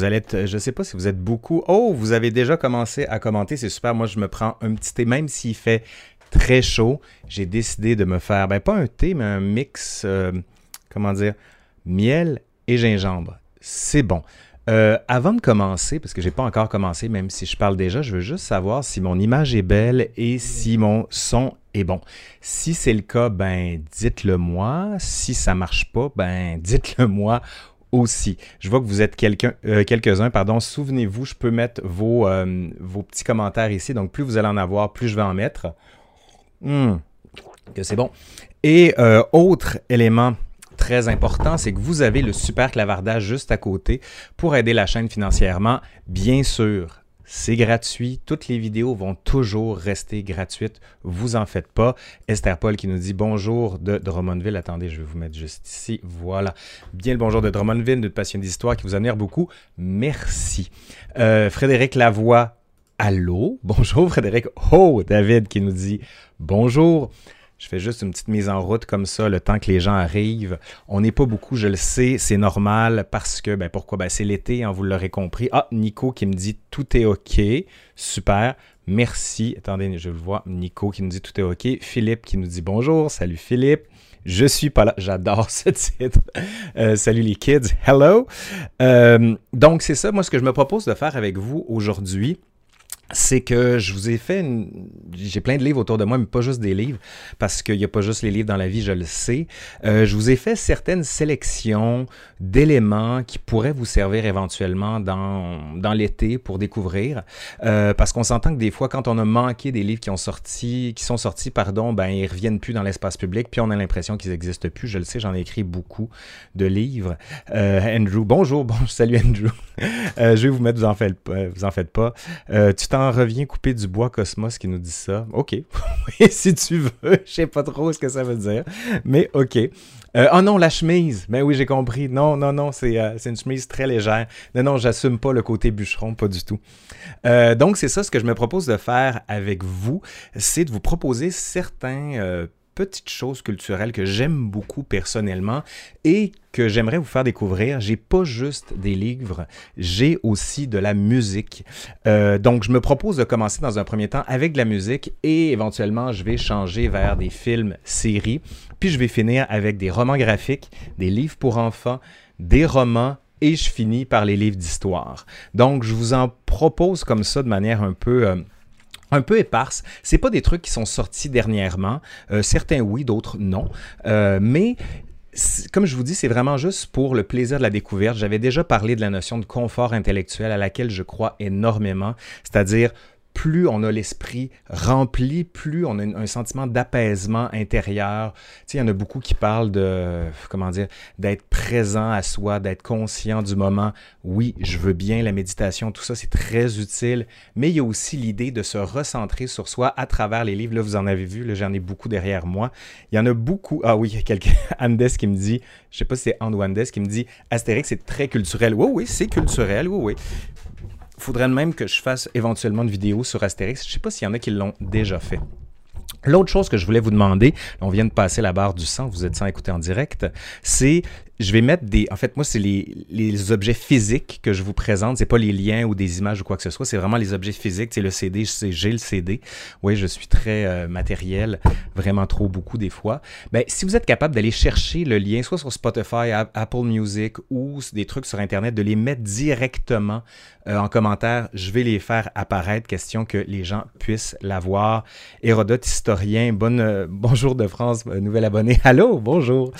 vous allez être, je sais pas si vous êtes beaucoup. Oh, vous avez déjà commencé à commenter, c'est super. Moi, je me prends un petit thé, même s'il fait très chaud. J'ai décidé de me faire, ben pas un thé, mais un mix, euh, comment dire, miel et gingembre. C'est bon. Euh, avant de commencer, parce que j'ai pas encore commencé, même si je parle déjà, je veux juste savoir si mon image est belle et si mon son est bon. Si c'est le cas, ben dites-le moi. Si ça marche pas, ben dites-le moi aussi. Je vois que vous êtes euh, quelques-uns, pardon. Souvenez-vous, je peux mettre vos, euh, vos petits commentaires ici. Donc, plus vous allez en avoir, plus je vais en mettre. Hmm. Que c'est bon. Et autre élément très important, c'est que vous avez le super clavardage juste à côté pour aider la chaîne financièrement. Bien sûr, c'est gratuit. Toutes les vidéos vont toujours rester gratuites. Vous en faites pas. Esther Paul qui nous dit bonjour de Drummondville. Attendez, je vais vous mettre juste ici. Voilà. Bien le bonjour de Drummondville, de passion d'histoire qui vous admire beaucoup. Merci. Euh, Frédéric Lavoie. Allô? Bonjour Frédéric. Oh, David qui nous dit bonjour. Je fais juste une petite mise en route comme ça, le temps que les gens arrivent. On n'est pas beaucoup, je le sais, c'est normal parce que, ben pourquoi? Ben c'est l'été, hein, vous l'aurez compris. Ah, Nico qui me dit tout est OK. Super. Merci. Attendez, je le vois. Nico qui nous dit tout est OK. Philippe qui nous dit bonjour. Salut Philippe. Je suis pas là. J'adore ce titre. Euh, salut les kids. Hello. Euh, donc, c'est ça, moi, ce que je me propose de faire avec vous aujourd'hui c'est que je vous ai fait j'ai plein de livres autour de moi mais pas juste des livres parce qu'il n'y a pas juste les livres dans la vie je le sais. Euh, je vous ai fait certaines sélections d'éléments qui pourraient vous servir éventuellement dans, dans l'été pour découvrir. Euh, parce qu'on s'entend que des fois quand on a manqué des livres qui ont sorti qui sont sortis pardon ben ils reviennent plus dans l'espace public puis on a l'impression qu'ils n'existent plus. Je le sais j'en ai écrit beaucoup de livres. Euh, Andrew bonjour bon salut Andrew. Je vais vous mettre vous en faites vous en faites pas. Tu revient couper du bois Cosmos qui nous dit ça. OK. si tu veux. Je sais pas trop ce que ça veut dire. Mais OK. Oh non, la chemise. Ben oui, j'ai compris. Non, non, non, euh, c'est une chemise très légère. Non, non, j'assume pas le côté bûcheron, pas du tout. Euh, donc, c'est ça ce que je me propose de faire avec vous, c'est de vous proposer certains petites choses culturelles que j'aime beaucoup personnellement et que j'aimerais vous faire découvrir. J'ai pas juste des livres, j'ai aussi de la musique. Euh, donc, je me propose de commencer dans un premier temps avec de la musique et éventuellement, je vais changer vers des films, séries. Puis, je vais finir avec des romans graphiques, des livres pour enfants, des romans et je finis par les livres d'histoire. Donc, je vous en propose comme ça de manière un peu... Euh, un peu éparse. C'est pas des trucs qui sont sortis dernièrement. Euh, certains oui, d'autres non. Euh, mais comme je vous dis, c'est vraiment juste pour le plaisir de la découverte. J'avais déjà parlé de la notion de confort intellectuel à laquelle je crois énormément, c'est-à-dire plus on a l'esprit rempli, plus on a un sentiment d'apaisement intérieur. Tu sais, il y en a beaucoup qui parlent de, comment dire, d'être présent à soi, d'être conscient du moment. Oui, je veux bien la méditation, tout ça, c'est très utile, mais il y a aussi l'idée de se recentrer sur soi à travers les livres. Là, vous en avez vu, j'en ai beaucoup derrière moi. Il y en a beaucoup. Ah oui, quelqu'un, Andes qui me dit, je sais pas si c'est Andes qui me dit, Astérix, c'est très culturel. Oui, oui, c'est culturel, oui, oui faudrait même que je fasse éventuellement une vidéo sur Astérix. Je ne sais pas s'il y en a qui l'ont déjà fait. L'autre chose que je voulais vous demander, on vient de passer la barre du 100, vous êtes sans écouter en direct, c'est je vais mettre des. En fait, moi, c'est les, les, objets physiques que je vous présente. C'est pas les liens ou des images ou quoi que ce soit. C'est vraiment les objets physiques. C'est le CD. J'ai le CD. Oui, je suis très euh, matériel, vraiment trop beaucoup des fois. Ben, si vous êtes capable d'aller chercher le lien, soit sur Spotify, Apple Music ou des trucs sur Internet, de les mettre directement euh, en commentaire, je vais les faire apparaître. Question que les gens puissent l'avoir. Hérodote historien, bonne, euh, bonjour de France, nouvel abonné. Allô, bonjour.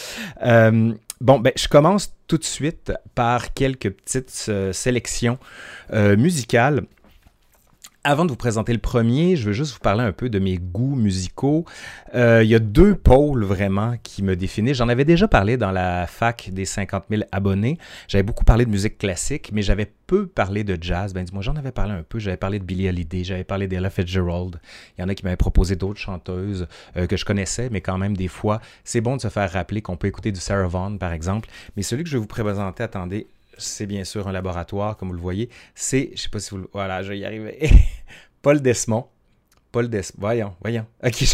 Bon, ben, je commence tout de suite par quelques petites euh, sélections euh, musicales. Avant de vous présenter le premier, je veux juste vous parler un peu de mes goûts musicaux. Euh, il y a deux pôles vraiment qui me définissent. J'en avais déjà parlé dans la fac des 50 000 abonnés. J'avais beaucoup parlé de musique classique, mais j'avais peu parlé de jazz. Ben dis-moi, j'en avais parlé un peu. J'avais parlé de Billie Holiday, j'avais parlé d'Ella Fitzgerald. Il y en a qui m'avaient proposé d'autres chanteuses euh, que je connaissais, mais quand même, des fois, c'est bon de se faire rappeler qu'on peut écouter du Sarah Vaughan, par exemple. Mais celui que je vais vous présenter, attendez, c'est bien sûr un laboratoire, comme vous le voyez. C'est, je sais pas si vous le... Voilà, je vais y arriver. Paul Desmond. Paul Desmond. Voyons, voyons. Ok.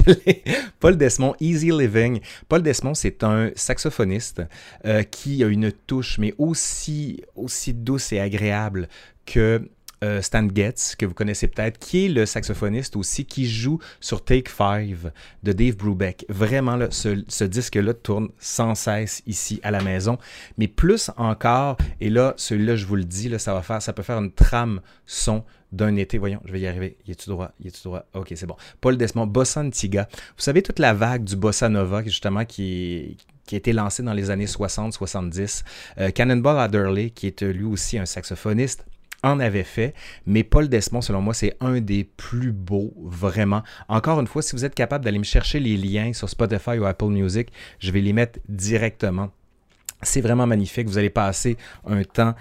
Paul Desmond, Easy Living. Paul Desmond, c'est un saxophoniste euh, qui a une touche, mais aussi, aussi douce et agréable que euh, Stan Getz, que vous connaissez peut-être, qui est le saxophoniste aussi, qui joue sur Take Five de Dave Brubeck. Vraiment, ce, disque-là tourne sans cesse ici à la maison. Mais plus encore, et là, celui-là, je vous le dis, ça ça peut faire une trame son d'un été. Voyons, je vais y arriver. Y est-tu droit? Y est-tu droit? Ok, c'est bon. Paul Desmond, Bossa Antigua. Vous savez, toute la vague du Bossa Nova, justement, qui a été lancé dans les années 60-70. Euh, Cannonball Adderley, qui est lui aussi un saxophoniste, en avait fait, mais Paul Desmond, selon moi, c'est un des plus beaux, vraiment. Encore une fois, si vous êtes capable d'aller me chercher les liens sur Spotify ou Apple Music, je vais les mettre directement. C'est vraiment magnifique. Vous allez passer un temps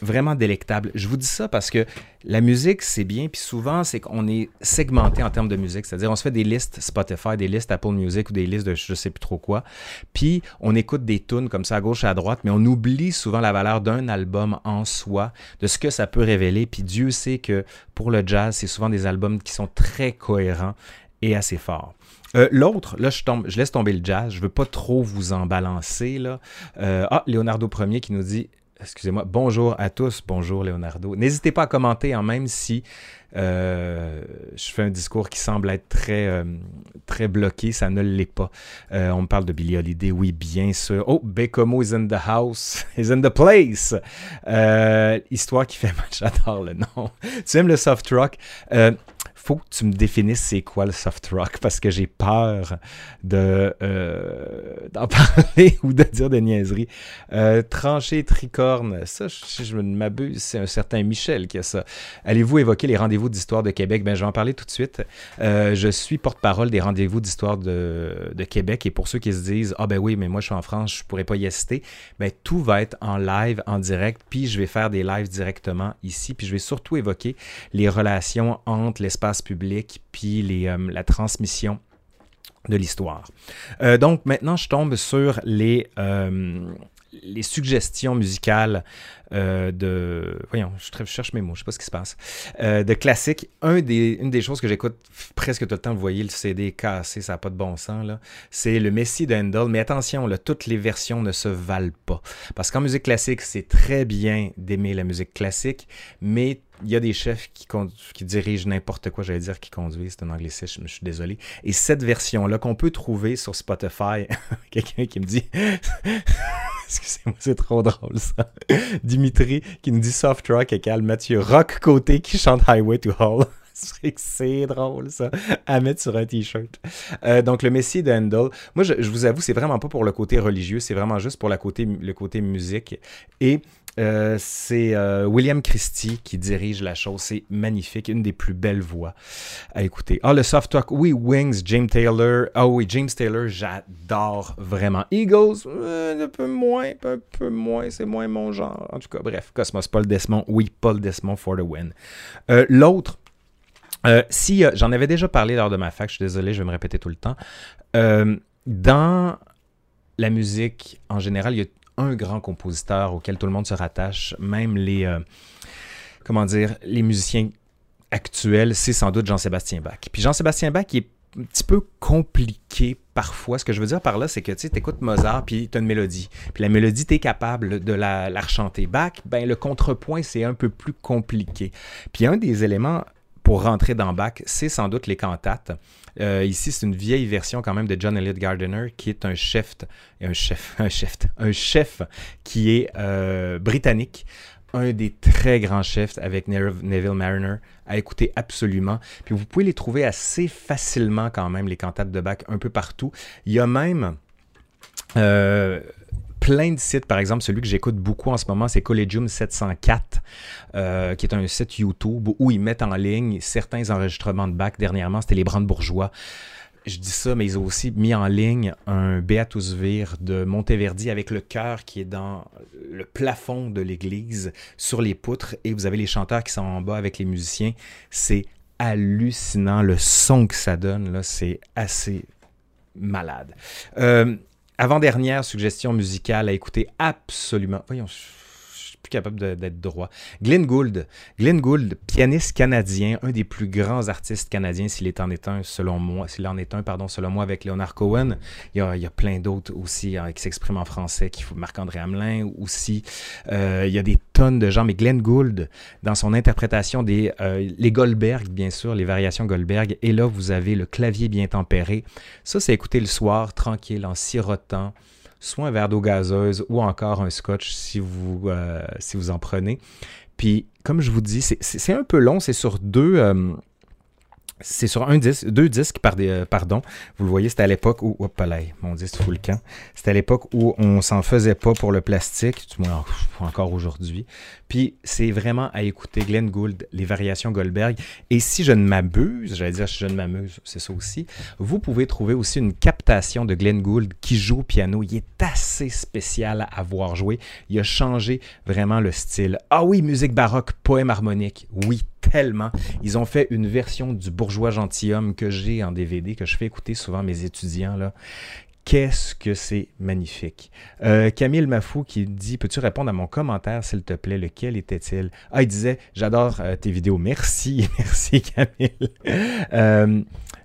vraiment délectable. Je vous dis ça parce que la musique, c'est bien, puis souvent, c'est qu'on est segmenté en termes de musique. C'est-à-dire, on se fait des listes Spotify, des listes Apple Music ou des listes de je sais plus trop quoi. Puis, on écoute des tunes comme ça à gauche et à droite, mais on oublie souvent la valeur d'un album en soi, de ce que ça peut révéler. Puis, Dieu sait que pour le jazz, c'est souvent des albums qui sont très cohérents et assez forts. Euh, l'autre, là, je, tombe, je laisse tomber le jazz. Je veux pas trop vous en balancer. Là. Euh, ah, Leonardo Ier qui nous dit excusez-moi, bonjour à tous, bonjour Leonardo. N'hésitez pas à commenter, hein, même si euh, je fais un discours qui semble être très, euh, bloqué, ça ne l'est pas. Euh, on me parle de Billy Holiday, oui, bien sûr. Oh, Bekomo is in the house, is in the place. histoire qui fait mal, j'adore le nom. tu aimes le soft rock? Faut que tu me définisses c'est quoi le soft rock parce que j'ai peur de euh, d'en parler ou de dire des niaiseries. Euh, tricorne, ça, je, je m'abuse, c'est un certain Michel qui a ça. Allez-vous évoquer les rendez-vous d'histoire de Québec? Ben, je vais en parler tout de suite. Euh, je suis porte-parole des rendez-vous d'histoire de, de, Québec et pour ceux qui se disent Ah ben oui, mais moi je suis en France, je pourrais pas y assister, ben tout va être en live, en direct, puis je vais faire des lives directement ici, puis je vais surtout évoquer les relations entre l'espace public puis euh, la transmission de l'histoire. Euh, donc maintenant, je tombe sur les, euh, suggestions musicales de... Voyons, je, cherche mes mots, je sais pas ce qui se passe. de classiques. Un des, une des choses que j'écoute presque tout le temps, vous voyez, le CD cassé, ça n'a pas de bon sens, là. C'est le Messie de Mais attention, toutes les versions ne se valent pas. Parce qu'en musique classique, c'est très bien d'aimer la musique classique, mais il y a des chefs qui, dirigent n'importe quoi, j'allais dire qui conduisent, c'est un anglicisme, je suis désolé. Et cette version-là qu'on peut trouver sur Spotify, quelqu'un qui me dit, excusez-moi, c'est trop drôle ça. Dimitri qui nous dit soft rock et Mathieu Rock côté qui chante Highway to Hall. c'est drôle ça, à mettre sur un t-shirt. Euh, donc le Messie de moi je, vous avoue, c'est vraiment pas pour le côté religieux, c'est vraiment juste pour le côté musique. Et euh, c'est euh, William Christie qui dirige la chose. C'est magnifique, une des plus belles voix à écouter. Ah, le soft talk, oui, Wings, James Taylor. Ah oui, James Taylor, j'adore vraiment. Eagles, euh, un peu moins, un peu moins, c'est moins mon genre. En tout cas, bref, Cosmos, Paul Desmond, oui, Paul Desmond for the win. L'autre, si j'en avais déjà parlé lors de ma fac, je suis désolé, je vais me répéter tout le temps. dans la musique en général, il y a un grand compositeur auquel tout le monde se rattache, même les, euh, comment dire, les musiciens actuels, c'est sans doute Jean-Sébastien Bach. Puis Jean-Sébastien Bach, il est un petit peu compliqué parfois. Ce que je veux dire par là, c'est que tu écoutes Mozart, puis tu as une mélodie. Puis la mélodie, tu es capable de la, la. Bach, ben, le contrepoint, c'est un peu plus compliqué. Puis un des éléments pour rentrer dans Bach, c'est sans doute les cantates. Euh, ici, c'est une vieille version quand même de John Elliott Gardiner, qui est un chef, un chef, un chef, un chef qui est euh, britannique un des très grands chefs avec Neville Mariner à écouter absolument. Puis vous pouvez les trouver assez facilement quand même, les cantates de Bach, un peu partout. Il y a même euh, plein de sites, par exemple, celui que j'écoute beaucoup en ce moment, c'est Collegium 704, euh, qui est un site YouTube où ils mettent en ligne certains enregistrements de bac. Dernièrement, c'était les Brandebourgeois. Je dis ça, mais ils ont aussi mis en ligne un Beatus Vir de Monteverdi avec le chœur qui est dans le plafond de l'église, sur les poutres, et vous avez les chanteurs qui sont en bas avec les musiciens. C'est hallucinant le son que ça donne, là, c'est assez malade. Euh, avant-dernière suggestion musicale à écouter absolument. Voyons, capable d'être droit. Glenn Gould. Glenn Gould, pianiste canadien, un des plus grands artistes canadiens, s'il en est un, selon moi, s'il en est un, pardon, selon moi, avec Leonard Cohen. Il y a, il y a plein d'autres aussi hein, qui s'expriment en français, qui Marc-André Hamelin aussi. Euh, il y a des tonnes de gens, mais Glenn Gould, dans son interprétation des euh, les Goldberg, bien sûr, les variations Goldberg, et là, vous avez le clavier bien tempéré. Ça, c'est écouter le soir, tranquille, en sirotant soit un verre d'eau gazeuse ou encore un scotch si vous, euh, en prenez. Puis, comme je vous dis, c'est un peu long, c'est sur deux, euh, c'est sur un disque, deux disques, par des, euh, pardon. Vous le voyez, c'était à l'époque où, hop là, mon disque fout le camp. C'était à l'époque où on s'en faisait pas pour le plastique, du moins encore aujourd'hui. Puis c'est vraiment à écouter Glenn Gould, les variations Goldberg. Et si je ne m'abuse, j'allais dire si je ne m'amuse, c'est ça aussi, vous pouvez trouver aussi une captation de Glenn Gould qui joue au piano. Il est assez spécial à voir jouer. Il a changé vraiment le style. Ah oui, musique baroque, poème harmonique. Oui, tellement. Ils ont fait une version du bourgeois gentilhomme que j'ai en DVD, que je fais écouter souvent à mes étudiants. Là. Qu'est-ce que c'est magnifique. Euh, Camille Mafou qui dit Peux-tu répondre à mon commentaire, s'il te plaît? Lequel était-il? Ah, il disait J'adore euh, tes vidéos. Merci, merci Camille. Euh,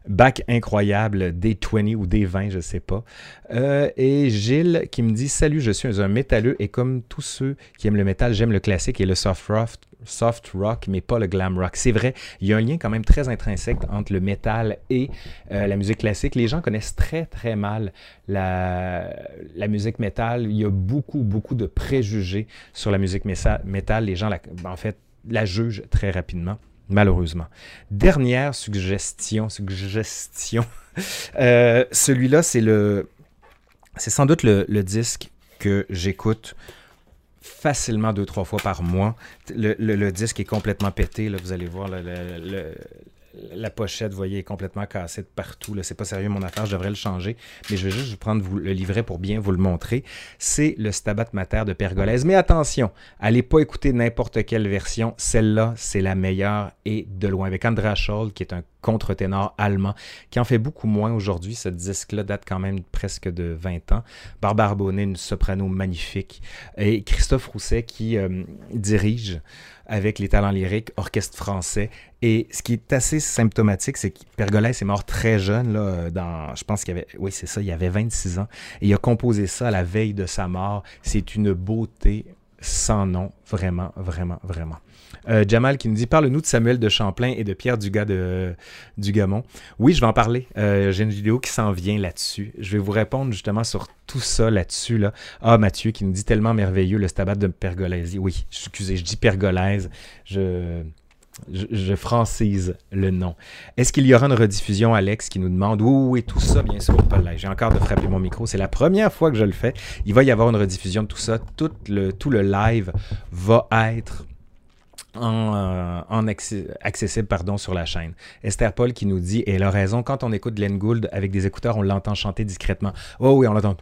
bac incroyable, des 20 ou des 20, je ne sais pas. et Gilles qui me dit Salut, je suis un métalleux et comme tous ceux qui aiment le métal, j'aime le classique et le soft rock, soft rock, mais pas le glam rock. C'est vrai, il y a un lien quand même très intrinsèque entre le métal et euh, la musique classique. Les gens connaissent très très mal la, la musique métal. Il y a beaucoup beaucoup de préjugés sur la musique métal. Les gens, en fait, la jugent très rapidement malheureusement. Dernière suggestion, suggestion. Euh, celui-là, c'est le, c'est sans doute le disque que j'écoute facilement deux, trois fois par mois. Le, disque est complètement pété, là, vous allez voir le, la pochette, vous voyez, est complètement cassée de partout. C'est pas sérieux mon affaire, je devrais le changer. Mais je vais juste vous prendre vous, le livret pour bien vous le montrer. C'est le Stabat Mater de Pergolèse. Mais attention, allez pas écouter n'importe quelle version. Celle-là, c'est la meilleure et de loin. Avec Andra Scholl, qui est un contre-ténor allemand, qui en fait beaucoup moins aujourd'hui. Ce disque-là date quand même presque de 20 ans. Barbara Bonnet, une soprano magnifique. Et Christophe Rousset, qui euh, dirige avec les talents lyriques, orchestre français. Et ce qui est assez symptomatique, c'est que Pergolès est mort très jeune, là, dans, je pense qu'il avait, oui, c'est ça, il avait 26 ans. Et il a composé ça à la veille de sa mort. C'est une beauté sans nom, vraiment, vraiment, vraiment. Euh, Jamal qui nous dit Parle-nous de Samuel de Champlain et de Pierre Dugas de Dugamont. Oui, je vais en parler. Euh, j'ai une vidéo qui s'en vient là-dessus. Je vais vous répondre justement sur tout ça là-dessus. Là. Ah, Mathieu qui nous dit tellement merveilleux le stabat de Pergolèse. Oui, excusez, je dis Pergolaise. Je. Je, francise le nom. Est-ce qu'il y aura une rediffusion, Alex, qui nous demande? Oui, oui, tout ça, bien sûr, pas J'ai encore de frapper mon micro. C'est la première fois que je le fais. Il va y avoir une rediffusion de tout ça. Tout le, tout le live va être en, euh, accessible pardon, sur la chaîne. Esther Paul qui nous dit, et elle a raison, quand on écoute Glenn Gould avec des écouteurs, on l'entend chanter discrètement. Oh oui, on l'entend.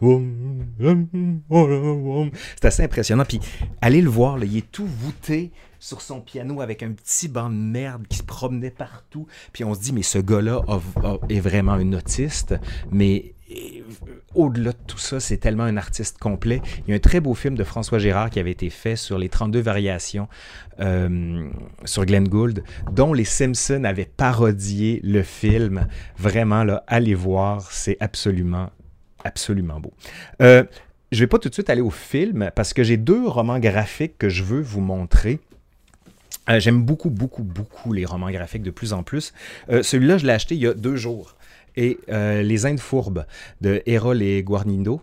C'est assez impressionnant. Puis allez le voir, là, il est tout voûté sur son piano avec un petit banc de merde qui se promenait partout. Puis on se dit, mais ce gars-là est vraiment un autiste. Mais au-delà de tout ça, c'est tellement un artiste complet. Il y a un très beau film de François Gérard qui avait été fait sur les 32 variations euh, sur Glenn Gould, dont les Simpsons avaient parodié le film. Vraiment, là, allez voir, c'est absolument, absolument beau. Euh, je ne vais pas tout de suite aller au film parce que j'ai deux romans graphiques que je veux vous montrer. Euh, j'aime beaucoup, beaucoup, beaucoup les romans graphiques de plus en plus. Celui-là, je l'ai acheté il y a deux jours et euh, Les Indes fourbes de Erol et Guarnindo.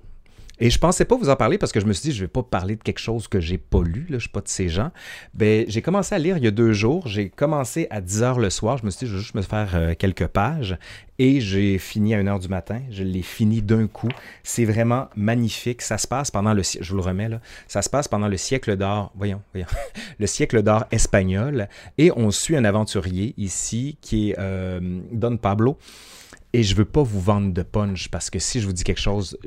Et je pensais pas vous en parler parce que je me suis dit, je vais pas parler de quelque chose que j'ai pas lu, là, je suis pas de ces gens. Ben, j'ai commencé à lire il y a deux jours. J'ai commencé à 10 heures le soir. Je me suis dit, je vais juste me faire euh, quelques pages. Et j'ai fini à 1 heure du matin. Je l'ai fini d'un coup. C'est vraiment magnifique. Ça se passe pendant le je vous le remets là. Ça se passe pendant le siècle d'or. Voyons, voyons. le siècle d'or espagnol. Et on suit un aventurier ici qui est euh, Don Pablo. Et je veux pas vous vendre de punch parce que si je vous dis quelque chose,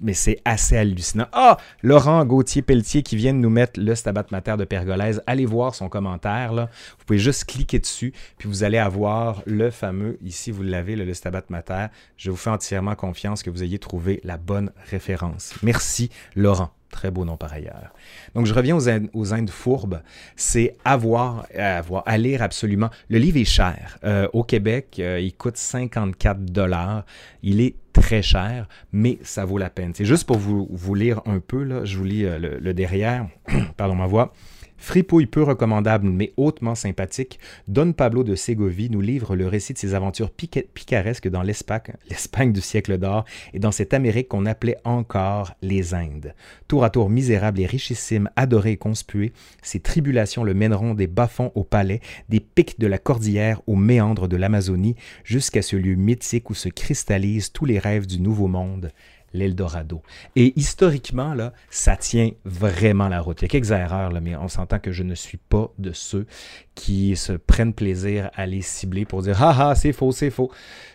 mais c'est assez hallucinant. Ah, Laurent Gauthier-Pelletier qui vient de nous mettre le Stabat Mater de Pergolaise. Allez voir son commentaire. Là. Vous pouvez juste cliquer dessus, puis vous allez avoir le fameux, ici vous l'avez, le, le Stabat Mater. Je vous fais entièrement confiance que vous ayez trouvé la bonne référence. Merci, Laurent. Très beau nom par ailleurs. Donc, je reviens aux Indes, fourbes. C'est avoir, avoir, à lire absolument. Le livre est cher. Euh, au Québec, euh, il coûte 54 dollars. Il est très cher, mais ça vaut la peine. C'est juste pour vous, lire un peu, je vous lis euh, le derrière. Pardon ma voix. Fripouille peu recommandable mais hautement sympathique, Don Pablo de Ségovie nous livre le récit de ses aventures picaresques dans l'Espagne du siècle d'or et dans cette Amérique qu'on appelait encore les Indes. Tour à tour misérable et richissime, adoré et conspué, ses tribulations le mèneront des bas-fonds au palais, des pics de la cordillère aux méandres de l'Amazonie, jusqu'à ce lieu mythique où se cristallisent tous les rêves du Nouveau Monde, l'Eldorado. Et historiquement, là, ça tient vraiment la route. Il y a quelques erreurs, mais on s'entend que je ne suis pas de ceux qui se prennent plaisir à les cibler pour dire Ah ah, c'est faux, c'est faux.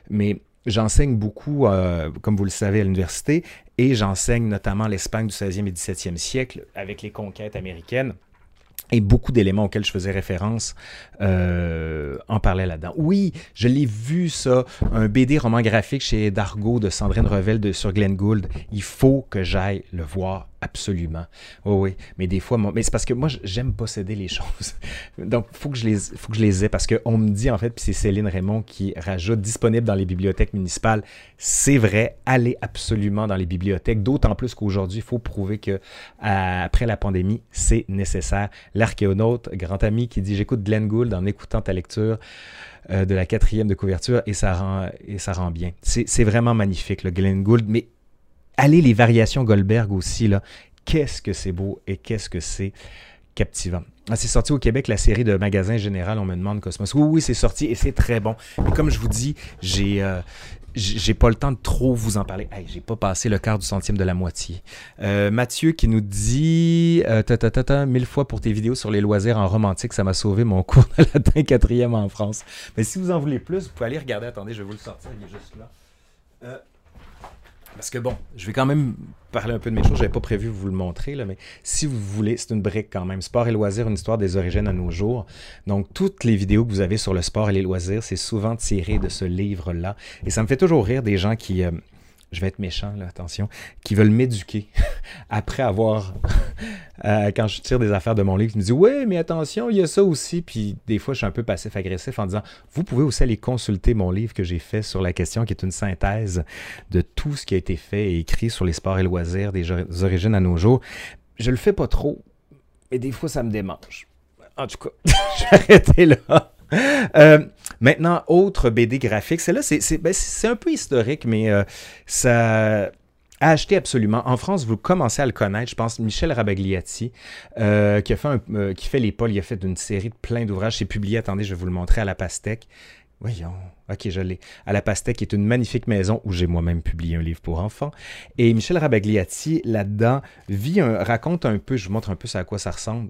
Mais j'enseigne beaucoup, euh, comme vous le savez, à l'université, et j'enseigne notamment l'Espagne du 16e et 17e siècle avec les conquêtes américaines. Et beaucoup d'éléments auxquels je faisais référence euh, en parlaient là-dedans. Oui, je l'ai vu ça, un BD roman graphique chez Dargo de Sandrine Revel de, sur Glenn Gould. Il faut que j'aille le voir Absolument. Oui, oui. Mais des fois, mais c'est parce que moi, j'aime posséder les choses. Donc, faut, que je les, faut que je les ai parce qu'on me dit, en fait, puis c'est Céline Raymond qui rajoute disponible dans les bibliothèques municipales. C'est vrai, allez absolument dans les bibliothèques, d'autant plus qu'aujourd'hui, il faut prouver que après la pandémie, c'est nécessaire. L'archéonaute, grand ami, qui dit J'écoute Glenn Gould en écoutant ta lecture euh, de la quatrième de couverture et ça rend, et ça rend bien. C'est vraiment magnifique, le Glenn Gould, mais allez les variations Goldberg aussi, là. Qu'est-ce que c'est beau et qu'est-ce que c'est captivant. Ah, c'est sorti au Québec, la série de Magasin Général, on me demande Cosmos. Oui, oui, c'est sorti et c'est très bon. Mais comme je vous dis, j'ai euh, j'ai pas le temps de trop vous en parler. Hey, j'ai pas passé le quart du centième de la moitié. Euh, Mathieu qui nous dit euh, ta, ta, ta, mille fois pour tes vidéos sur les loisirs en romantique, ça m'a sauvé mon cours de latin quatrième en France. Mais si vous en voulez plus, vous pouvez aller regarder. Attendez, je vais vous le sortir, il est juste là. Parce que bon, je vais quand même parler un peu de mes choses. Je n'avais pas prévu vous le montrer, là, mais si vous voulez, c'est une brique quand même. Sport et loisirs, une histoire des origines à nos jours. Donc, toutes les vidéos que vous avez sur le sport et les loisirs, c'est souvent tiré de ce livre-là. Et ça me fait toujours rire des gens qui, euh, je vais être méchant, là, attention, qui veulent m'éduquer après avoir, euh, quand je tire des affaires de mon livre, ils me disent Oui, mais attention, il y a ça aussi. Puis des fois, je suis un peu passif-agressif en disant Vous pouvez aussi aller consulter mon livre que j'ai fait sur la question, qui est une synthèse de tout ce qui a été fait et écrit sur les sports et loisirs des origines à nos jours. Je le fais pas trop, mais des fois, ça me démange. En tout cas, je vais arrêter là. Euh, maintenant, autre BD graphique. Celle-là, c'est ben, un peu historique, mais euh, ça a acheté absolument. En France, vous commencez à le connaître, je pense, Michel Rabagliati, euh, qui, a fait pôles, il a fait une série de plein d'ouvrages. C'est publié, attendez, je vais vous le montrer à la Pastèque. Voyons, ok, je l'ai. À la Pastèque, est une magnifique maison où j'ai moi-même publié un livre pour enfants. Et Michel Rabagliati, là-dedans, vit raconte un peu, je vous montre un peu à quoi ça ressemble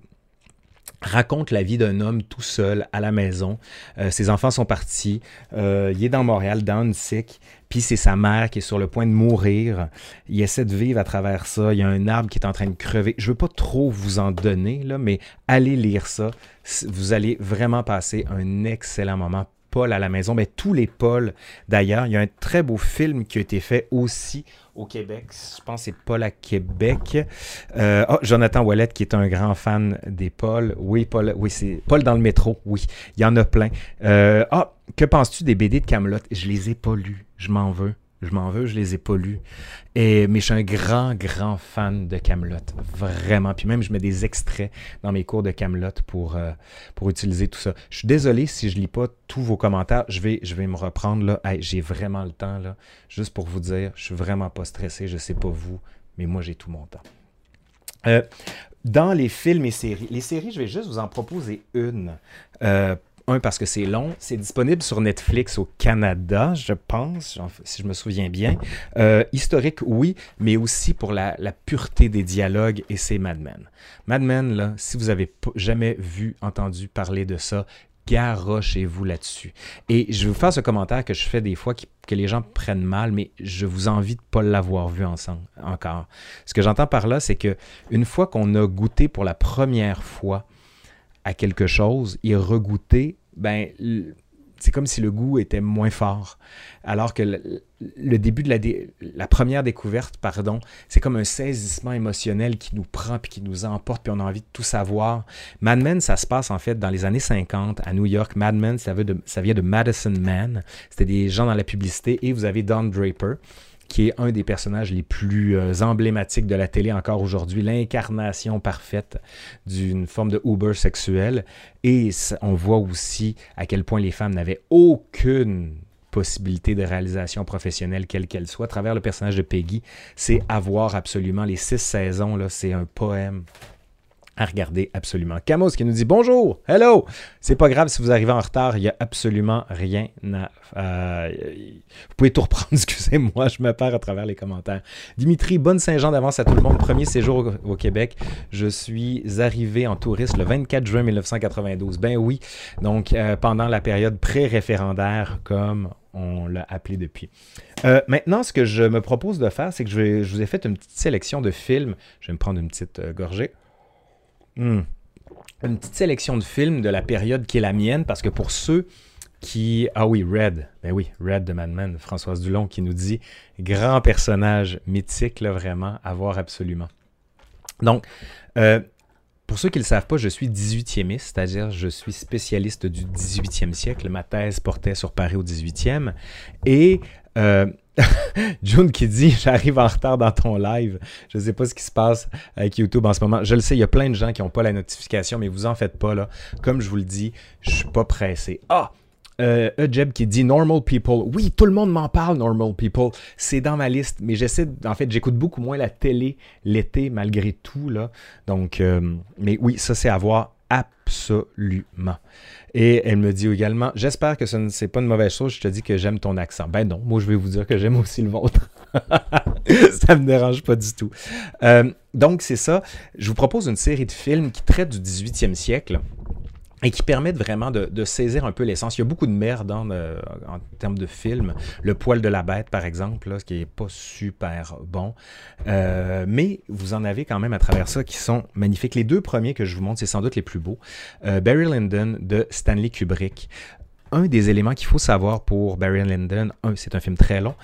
raconte la vie d'un homme tout seul à la maison. Euh, ses enfants sont partis. Euh, il est dans Montréal, dans sick. Puis c'est sa mère qui est sur le point de mourir. Il essaie de vivre à travers ça. Il y a un arbre qui est en train de crever. Je veux pas trop vous en donner, là, mais allez lire ça. Vous allez vraiment passer un excellent moment Paul à la maison, mais tous les Pauls d'ailleurs. Il y a un très beau film qui a été fait aussi au Québec. Je pense que c'est Paul à Québec. Euh, oh, Jonathan Wallet, qui est un grand fan des Paul. Oui, Paul, oui, c'est Paul dans le métro. Oui, il y en a plein. Euh, ah, que penses-tu des BD de Camelot? Je les ai pas lus. Je m'en veux. Je m'en veux, je les ai pas lus. Et, mais je suis un grand, grand fan de Camelot. Vraiment. Puis même, je mets des extraits dans mes cours de Camelot pour, euh, pour utiliser tout ça. Je suis désolé si je lis pas tous vos commentaires. Je vais, je vais me reprendre là. j'ai vraiment le temps. Juste pour vous dire, je suis vraiment pas stressé. Je sais pas vous, mais moi j'ai tout mon temps. Euh, dans les films et séries, les séries, je vais juste vous en proposer une. Euh, un, parce que c'est long. C'est disponible sur Netflix au Canada, je pense, si je me souviens bien. Euh, historique, oui, mais aussi pour la, pureté des dialogues, et c'est Mad Men. Mad Men, là, si vous avez jamais vu, entendu parler de ça, garochez-vous là-dessus. Et je vais vous faire ce commentaire que je fais des fois que les gens prennent mal, mais je vous envie de ne pas l'avoir vu ensemble encore. Ce que j'entends par là, c'est que une fois qu'on a goûté pour la première fois à quelque chose et regoûter, ben, c'est comme si le goût était moins fort. Alors que le, début de la, première découverte, pardon, c'est comme un saisissement émotionnel qui nous prend, puis qui nous emporte, puis on a envie de tout savoir. Mad Men, ça se passe en fait dans les années 50 à New York. Mad Men, ça, ça vient de Madison Man. C'était des gens dans la publicité. Et vous avez Don Draper qui est un des personnages les plus euh, emblématiques de la télé encore aujourd'hui, l'incarnation parfaite d'une forme de Uber sexuel. Et on voit aussi à quel point les femmes n'avaient aucune possibilité de réalisation professionnelle, quelle qu'elle soit, à travers le personnage de Peggy. C'est avoir absolument les six saisons, là, c'est un poème à regarder absolument. Camos qui nous dit bonjour, hello. C'est pas grave si vous arrivez en retard, il n'y a absolument rien à. Euh, vous pouvez tout reprendre, excusez-moi, je me perds à travers les commentaires. Dimitri, bonne Saint-Jean d'avance à tout le monde. Premier séjour au, Québec. Je suis arrivé en touriste le 24 juin 1992. Ben oui, donc euh, pendant la période pré-référendaire, comme on l'a appelé depuis. Euh, maintenant, ce que je me propose de faire, c'est que je, je, vous ai fait une petite sélection de films. Je vais me prendre une petite gorgée. Hmm. Une petite sélection de films de la période qui est la mienne, parce que pour ceux qui... Ah oui, Red. Ben oui, Red de Mad Men, Françoise Dulon qui nous dit grand personnage mythique, là, vraiment, à voir absolument. Donc, euh, pour ceux qui ne le savent pas, je suis 18e, c'est-à-dire je suis spécialiste du 18e siècle. Ma thèse portait sur Paris au 18e. Et euh, June qui dit J'arrive en retard dans ton live. Je ne sais pas ce qui se passe avec YouTube en ce moment. Je le sais, il y a plein de gens qui n'ont pas la notification, mais vous en faites pas. là. Comme je vous le dis, je suis pas pressé. Ah euh, Ejeb qui dit Normal People. Oui, tout le monde m'en parle, Normal People. C'est dans ma liste, mais j'essaie. En fait, j'écoute beaucoup moins la télé l'été, malgré tout. Là. Donc, euh, mais oui, ça, c'est à voir absolument. Et elle me dit également, j'espère que ce n'est pas une mauvaise chose, je te dis que j'aime ton accent. Ben non, moi je vais vous dire que j'aime aussi le vôtre. ça me dérange pas du tout. Euh, donc c'est ça, je vous propose une série de films qui traitent du 18e siècle et qui permettent vraiment de, saisir un peu l'essence. Il y a beaucoup de merde en termes de films. Le poil de la bête, par exemple, ce qui n'est pas super bon. Euh, mais vous en avez quand même à travers ça qui sont magnifiques. Les deux premiers que je vous montre, c'est sans doute les plus beaux. Euh, Barry Lyndon de Stanley Kubrick un des éléments qu'il faut savoir pour Barry Lyndon, c'est un film très long,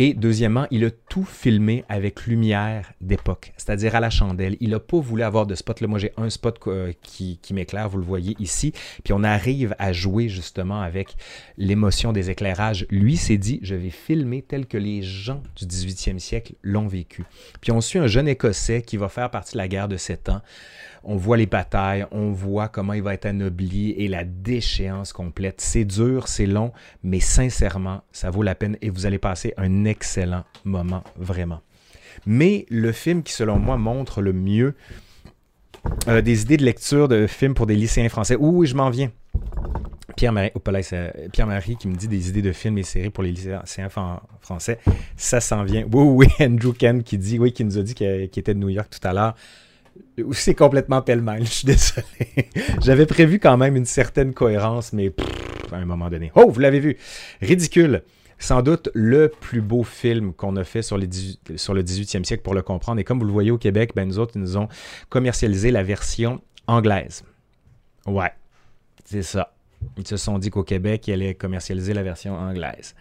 et deuxièmement, il a tout filmé avec lumière d'époque, c'est-à-dire à la chandelle. Il n'a pas voulu avoir de spot. Là, moi, j'ai un spot euh, qui, m'éclaire, vous le voyez ici. Puis on arrive à jouer justement avec l'émotion des éclairages. Lui s'est dit, je vais filmer tel que les gens du 18e siècle l'ont vécu. Puis on suit un jeune Écossais qui va faire partie de la guerre de sept ans on voit les batailles, on voit comment il va être anobli et la déchéance complète. C'est dur, c'est long, mais sincèrement, ça vaut la peine et vous allez passer un excellent moment, vraiment. Mais le film qui, selon moi, montre le mieux euh, des idées de lecture de films pour des lycéens français. Oui, je m'en viens. Pierre-Marie Pierre qui me dit des idées de films et séries pour les lycéens français. Ça s'en vient. Oui, oui, Andrew Ken qui dit, oui, qui nous a dit qu'il était de New York tout à l'heure. C'est complètement pêle-mêle, je suis désolé. J'avais prévu quand même une certaine cohérence, mais à un moment donné. Oh, vous l'avez vu. Ridicule. Sans doute le plus beau film qu'on a fait sur, le 18e siècle pour le comprendre. Et comme vous le voyez au Québec, ben nous autres, ils nous ont commercialisé la version anglaise. Ouais, c'est ça. Ils se sont dit qu'au Québec, ils allaient commercialiser la version anglaise.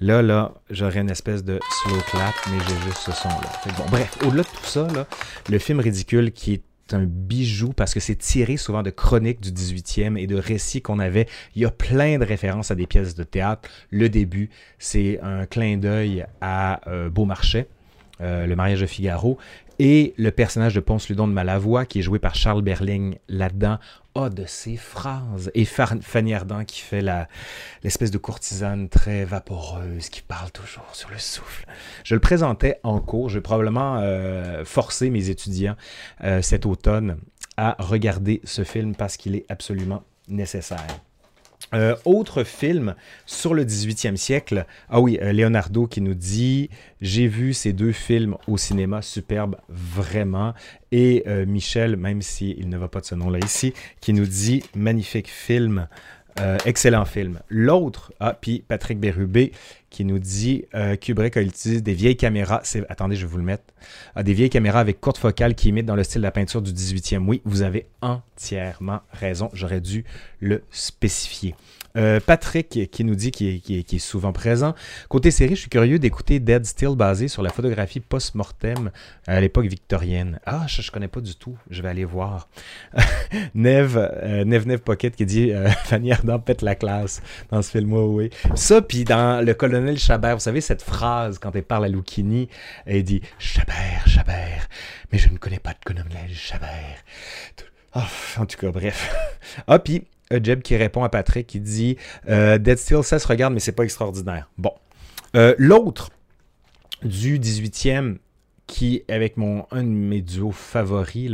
Là, là, j'aurais une espèce de slow clap, mais j'ai juste ce son-là. Bon, bref, au-delà de tout ça, là, le film ridicule qui est un bijou parce que c'est tiré souvent de chroniques du 18e et de récits qu'on avait. Il y a plein de références à des pièces de théâtre. Le début, c'est un clin d'œil à euh, Beaumarchais. Euh, le mariage de Figaro, et le personnage de Ponce Ludon de Malavoie, qui est joué par Charles Berling là-dedans, a de ses phrases. Et Fanny Ardant qui fait l'espèce de courtisane très vaporeuse, qui parle toujours sur le souffle. Je le présentais en cours. Je vais probablement euh, forcer mes étudiants euh, cet automne à regarder ce film parce qu'il est absolument nécessaire. Euh, autre film sur le 18e siècle. Ah oui, euh, Leonardo qui nous dit J'ai vu ces deux films au cinéma, superbe, vraiment. Et euh, Michel, même s'il ne va pas de ce nom-là ici, qui nous dit Magnifique film. excellent film. L'autre, ah, puis Patrick Bérubé, qui nous dit euh, Kubrick a des vieilles caméras. Attendez, je vais vous le mettre. Ah, des vieilles caméras avec courte focale qui imitent dans le style de la peinture du 18e. Oui, vous avez entièrement raison. J'aurais dû le spécifier. Euh, Patrick qui nous dit qu'il est, souvent présent. Côté série, je suis curieux d'écouter Dead Still basé sur la photographie post-mortem à l'époque victorienne. Ah, je, ne connais pas du tout. Je vais aller voir. Neve, euh, Neve Neve Pocket qui dit euh, Fanny Ardant pète la classe dans ce film. Oui, Ça, puis dans Le colonel Chabert, vous savez cette phrase quand elle parle à Lucchini, elle dit Chabert, Chabert, mais je ne connais pas de colonel Chabert. Ah, en tout cas, bref. Ah, puis Jeb qui répond à Patrick, qui dit euh, Dead Steel, ça se regarde, mais c'est pas extraordinaire. Bon. Euh, l'autre du 18e, qui, avec mon, un de mes duos favoris,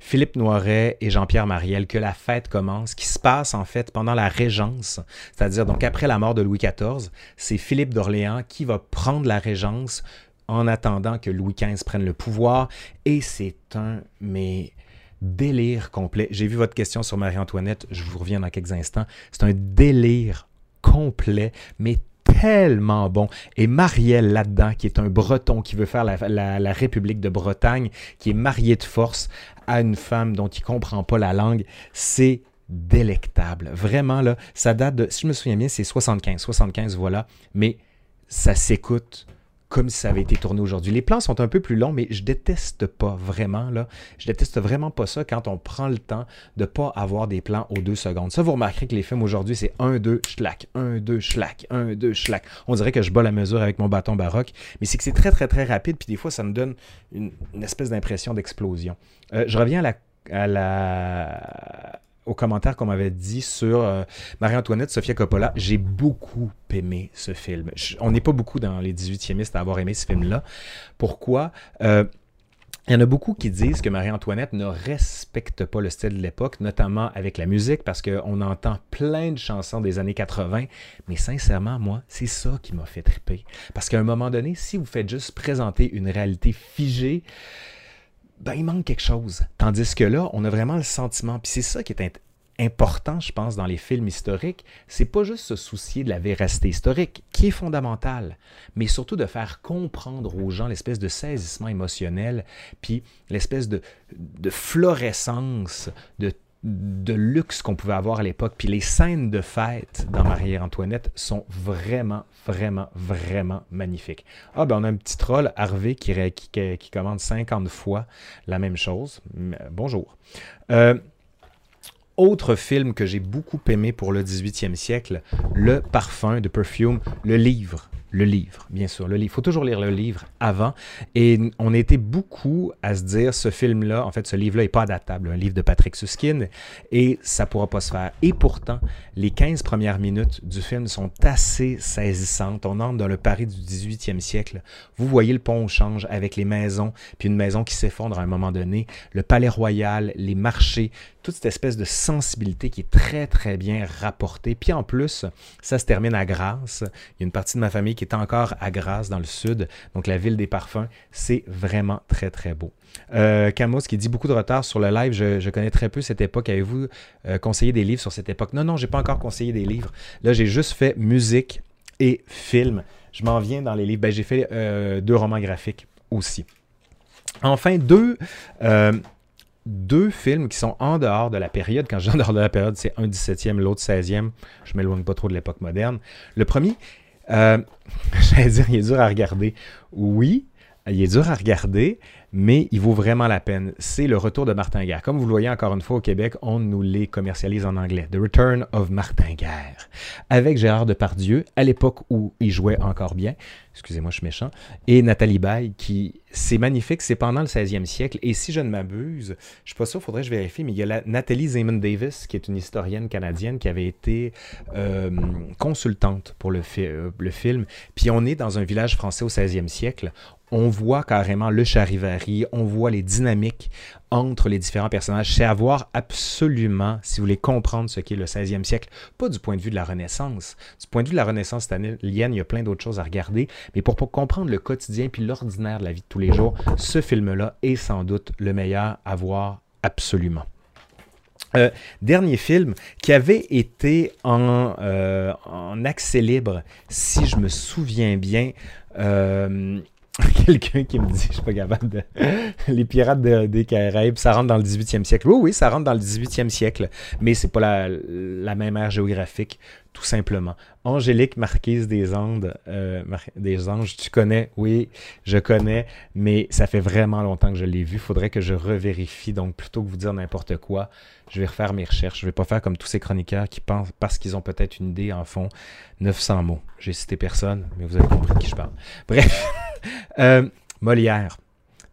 Philippe Noiret et Jean-Pierre Mariel, que la fête commence, qui se passe en fait pendant la Régence, c'est-à-dire donc après la mort de Louis XIV, c'est Philippe d'Orléans qui va prendre la Régence en attendant que Louis XV prenne le pouvoir, et c'est un, mais délire complet. J'ai vu votre question sur Marie-Antoinette, je vous reviens dans quelques instants. C'est un délire complet, mais tellement bon. Et Marielle là-dedans, qui est un breton qui veut faire la, République de Bretagne, qui est marié de force à une femme dont il comprend pas la langue, c'est délectable. Vraiment, là, ça date de, si je me souviens bien, c'est 75. 75, voilà. Mais ça s'écoute comme ça avait été tourné aujourd'hui. Les plans sont un peu plus longs, mais je déteste pas vraiment, là. Je déteste vraiment pas ça quand on prend le temps de pas avoir des plans aux deux secondes. Ça, vous remarquerez que les films aujourd'hui, c'est un, deux, schlack, un, deux, schlack, un, deux, schlack. On dirait que je bats la mesure avec mon bâton baroque, mais c'est que c'est très, très, très rapide, puis des fois, ça me donne une, espèce d'impression d'explosion. Euh, je reviens à la, à la aux commentaires qu'on m'avait dit sur euh, Marie-Antoinette, Sofia Coppola. J'ai beaucoup aimé ce film. on n'est pas beaucoup dans les 18e à avoir aimé ce film-là. Pourquoi? Euh, il y en a beaucoup qui disent que Marie-Antoinette ne respecte pas le style de l'époque, notamment avec la musique, parce qu'on entend plein de chansons des années 80. Mais sincèrement, moi, c'est ça qui m'a fait triper. Parce qu'à un moment donné, si vous faites juste présenter une réalité figée, ben, il manque quelque chose. Tandis que là, on a vraiment le sentiment, puis c'est ça qui est important, je pense, dans les films historiques, c'est pas juste se soucier de la véracité historique, qui est fondamentale, mais surtout de faire comprendre aux gens l'espèce de saisissement émotionnel, puis l'espèce de, de florescence, de de luxe qu'on pouvait avoir à l'époque. Puis les scènes de fête dans Marie-Antoinette sont vraiment, vraiment, vraiment magnifiques. Ah, ben on a un petit troll, Harvey, qui, qui, commande 50 fois la même chose. Bonjour. Euh, autre film que j'ai beaucoup aimé pour le 18e siècle, Le Parfum de Perfume, le livre le livre, bien sûr. Le livre. Il faut toujours lire le livre avant. Et on était beaucoup à se dire, ce film-là, en fait, ce livre-là n'est pas adaptable. Un livre de Patrick Suskin, et ça ne pourra pas se faire. Et pourtant, les 15 premières minutes du film sont assez saisissantes. On entre dans le Paris du 18e siècle. Vous voyez le pont au change avec les maisons, puis une maison qui s'effondre à un moment donné, le palais royal, les marchés, toute cette espèce de sensibilité qui est très, très bien rapportée. Puis en plus, ça se termine à Grasse. Il y a une partie de ma famille qui est encore à Grasse, dans le sud, donc la ville des parfums. C'est vraiment très, très beau. Euh, Camus qui dit beaucoup de retard sur le live. Je, connais très peu cette époque. Avez-vous euh, conseillé des livres sur cette époque? Non, non, j'ai pas encore conseillé des livres. Là, j'ai juste fait musique et film. Je m'en viens dans les livres. Ben, j'ai fait euh, deux romans graphiques aussi. Enfin, deux, deux films qui sont en dehors de la période. Quand je dis en dehors de la période, c'est un 17e, l'autre 16e. Je m'éloigne pas trop de l'époque moderne. Le premier, euh, j'allais dire, il est dur à regarder. Oui, il est dur à regarder, mais il vaut vraiment la peine. C'est le retour de Martin Guerre. Comme vous le voyez encore une fois au Québec, on nous les commercialise en anglais. The Return of Martin Guerre. Avec Gérard Depardieu, à l'époque où il jouait encore bien. Excusez-moi, je suis méchant. Et Nathalie Baye, qui, c'est magnifique, c'est pendant le 16e siècle. Et si je ne m'abuse, je ne suis pas sûr, faudrait que je vérifie, mais il y a Nathalie Zeman Davis, qui est une historienne canadienne, qui avait été euh, consultante pour le, euh, le film. Puis on est dans un village français au 16e siècle on voit carrément le charivari, on voit les dynamiques entre les différents personnages. C'est à voir absolument, si vous voulez comprendre ce qu'est le 16e siècle, pas du point de vue de la Renaissance. Du point de vue de la Renaissance italienne, il y a plein d'autres choses à regarder, mais pour, comprendre le quotidien puis l'ordinaire de la vie de tous les jours, ce film-là est sans doute le meilleur à voir absolument. Euh, dernier film qui avait été en, euh, en, accès libre, si je me souviens bien. Euh, quelqu'un qui me dit, je suis pas capable. Les pirates des Caraïbes, ça rentre dans le 18e siècle. Oui, oui, ça rentre dans le 18e siècle, mais c'est pas la, la, même ère géographique, tout simplement. Angélique, marquise des Andes, euh, des Anges, tu connais? Oui, je connais, mais ça fait vraiment longtemps que je l'ai vu. Faudrait que je revérifie. Donc, plutôt que vous dire n'importe quoi, je vais refaire mes recherches. Je vais pas faire comme tous ces chroniqueurs qui pensent, parce qu'ils ont peut-être une idée, en fond, 900 mots. J'ai cité personne, mais vous avez compris de qui je parle. Bref. Euh, Molière,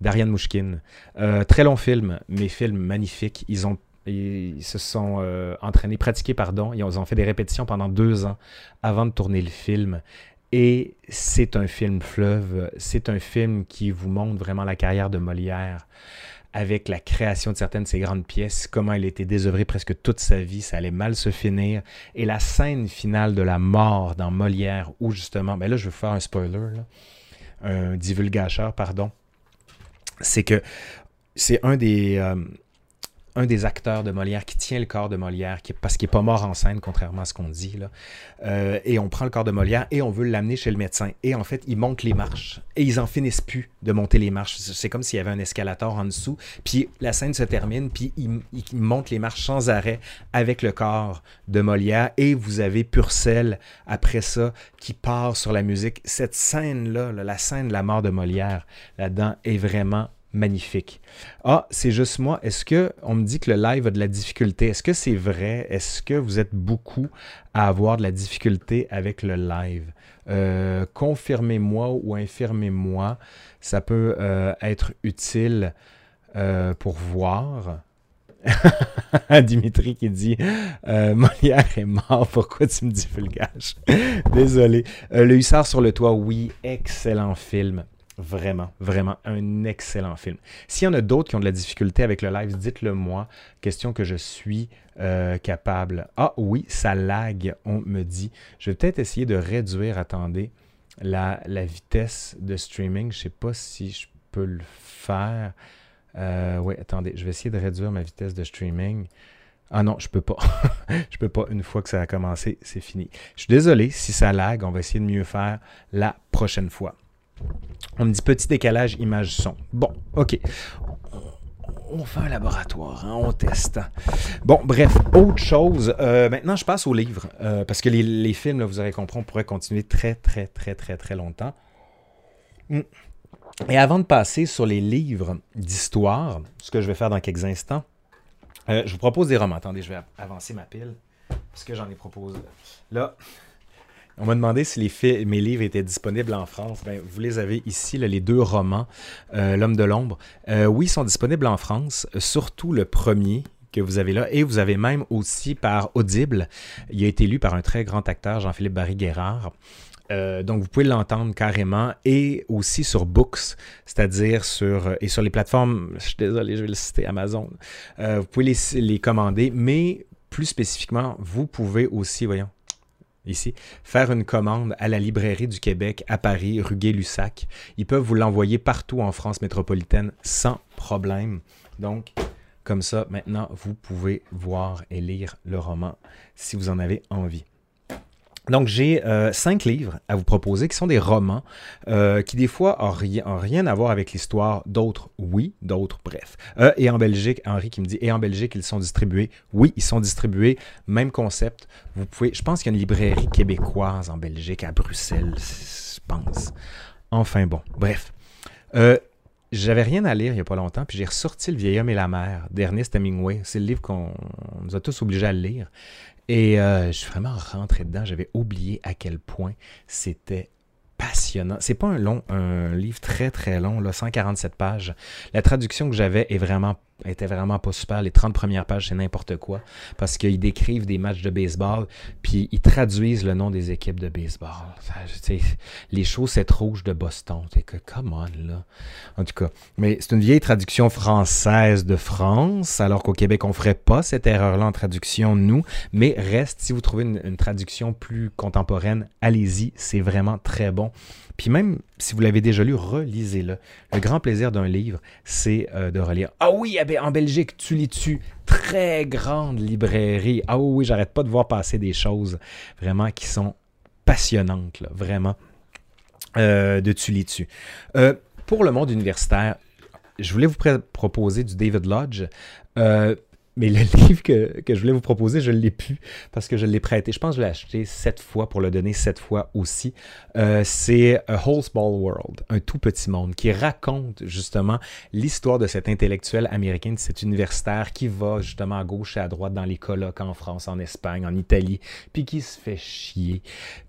d'Ariane Mouchkine. Euh, très long film, mais film magnifique. Ils ont ils se sont euh, entraînés, pratiqués, pardon. Ils ont, fait des répétitions pendant deux ans avant de tourner le film. Et c'est un film fleuve. C'est un film qui vous montre vraiment la carrière de Molière avec la création de certaines de ses grandes pièces, comment il était désœuvré presque toute sa vie, ça allait mal se finir, et la scène finale de la mort dans Molière, où justement, ben là je vais faire un spoiler, là un divulgateur, pardon, c'est que c'est un des, euh, un des acteurs de Molière qui tient le corps de Molière, parce qu'il n'est pas mort en scène, contrairement à ce qu'on dit. Là. Euh, et on prend le corps de Molière et on veut l'amener chez le médecin. Et en fait, ils montent les marches. Et ils en finissent plus de monter les marches. C'est comme s'il y avait un escalator en dessous. Puis la scène se termine, puis ils, montent les marches sans arrêt avec le corps de Molière. Et vous avez Purcell, après ça, qui part sur la musique. Cette scène-là, la scène de la mort de Molière, là-dedans, est vraiment magnifique. Ah, c'est juste moi. Est-ce que on me dit que le live a de la difficulté? Est-ce que c'est vrai? Est-ce que vous êtes beaucoup à avoir de la difficulté avec le live? Euh, confirmez-moi ou infirmez-moi. Ça peut euh, être utile euh, pour voir. Dimitri qui dit Molière est mort, pourquoi tu me dis fulgage? Désolé. le hussard sur le toit, oui, excellent film. Vraiment, vraiment un excellent film. S'il y en a d'autres qui ont de la difficulté avec le live, dites-le moi. Question que je suis euh, capable. Ah oui, ça lag, on me dit. Je vais peut-être essayer de réduire, attendez, la, vitesse de streaming. Je ne sais pas si je peux le faire. Euh, oui, attendez, je vais essayer de réduire ma vitesse de streaming. Ah non, je peux pas. je peux pas. Une fois que ça a commencé, c'est fini. Je suis désolé si ça lag. On va essayer de mieux faire la prochaine fois. On me dit petit décalage image-son. Bon, ok. On fait un laboratoire, hein, on teste. Bon, bref, autre chose. Euh, maintenant, je passe aux livres. Euh, parce que les, films, vous aurez compris, on pourrait continuer très, très, très, très, très longtemps. Hmm. Et avant de passer sur les livres d'histoire, ce que je vais faire dans quelques instants, euh, je vous propose des romans. Attendez, je vais avancer ma pile. Parce que j'en ai proposé. Là, on m'a demandé si les mes livres étaient disponibles en France. Ben, vous les avez ici, les deux romans, euh, L'homme de l'ombre. Euh, oui, ils sont disponibles en France, surtout le premier que vous avez là. Et vous avez même aussi par Audible. Il a été lu par un très grand acteur, Jean-Philippe Barry-Guerrard. Euh, donc, vous pouvez l'entendre carrément et aussi sur Books, c'est-à-dire sur et sur les plateformes. Je suis désolé, je vais le citer Amazon. vous pouvez les, les commander, mais plus spécifiquement, vous pouvez aussi, voyons, ici, faire une commande à la librairie du Québec à Paris, rue Gay-Lussac. Ils peuvent vous l'envoyer partout en France métropolitaine sans problème. Donc, comme ça, maintenant, vous pouvez voir et lire le roman si vous en avez envie. Donc, j'ai euh, cinq livres à vous proposer qui sont des romans euh, qui, des fois, n'ont rien, rien, à voir avec l'histoire. D'autres, oui. D'autres, bref. Euh, et en Belgique, Henri qui me dit, et en Belgique, ils sont distribués. Oui, ils sont distribués. Même concept. Vous pouvez, je pense qu'il y a une librairie québécoise en Belgique, à Bruxelles, je pense. Enfin, bon, bref. J'avais rien à lire il n'y a pas longtemps, puis j'ai ressorti Le vieil homme et la mer d'Ernest Hemingway. C'est le livre qu'on nous a tous obligés à lire. Et euh, je suis vraiment rentré dedans. J'avais oublié à quel point c'était passionnant. C'est pas un long, un livre très très long, là, 147 pages. La traduction que j'avais est vraiment était vraiment pas super. Les 30 premières pages, c'est n'importe quoi. Parce qu'ils décrivent des matchs de baseball, puis ils traduisent le nom des équipes de baseball. les chaussettes rouges de Boston. T'es que, come on, là. En tout cas. Mais c'est une vieille traduction française de France, alors qu'au Québec, on ferait pas cette erreur-là en traduction, nous. Mais reste, si vous trouvez une traduction plus contemporaine, allez-y. C'est vraiment très bon. Puis même si vous l'avez déjà lu, relisez-le. Le grand plaisir d'un livre, c'est euh, de relire. Ah oui, ben, en Belgique, tu les tues. Très grande librairie. Ah oui, j'arrête pas de voir passer des choses vraiment qui sont passionnantes, vraiment, euh, de tu les tues. Euh, pour le monde universitaire, je voulais vous proposer du David Lodge. Euh, mais le livre que, je voulais vous proposer, je ne l'ai plus parce que je l'ai prêté. Je pense que je l'ai acheté sept fois pour le donner sept fois aussi. Euh, c'est A Whole Small World, un tout petit monde, qui raconte justement l'histoire de cet intellectuel américain, de cet universitaire qui va justement à gauche et à droite dans les colloques en France, en Espagne, en Italie, puis qui se fait chier.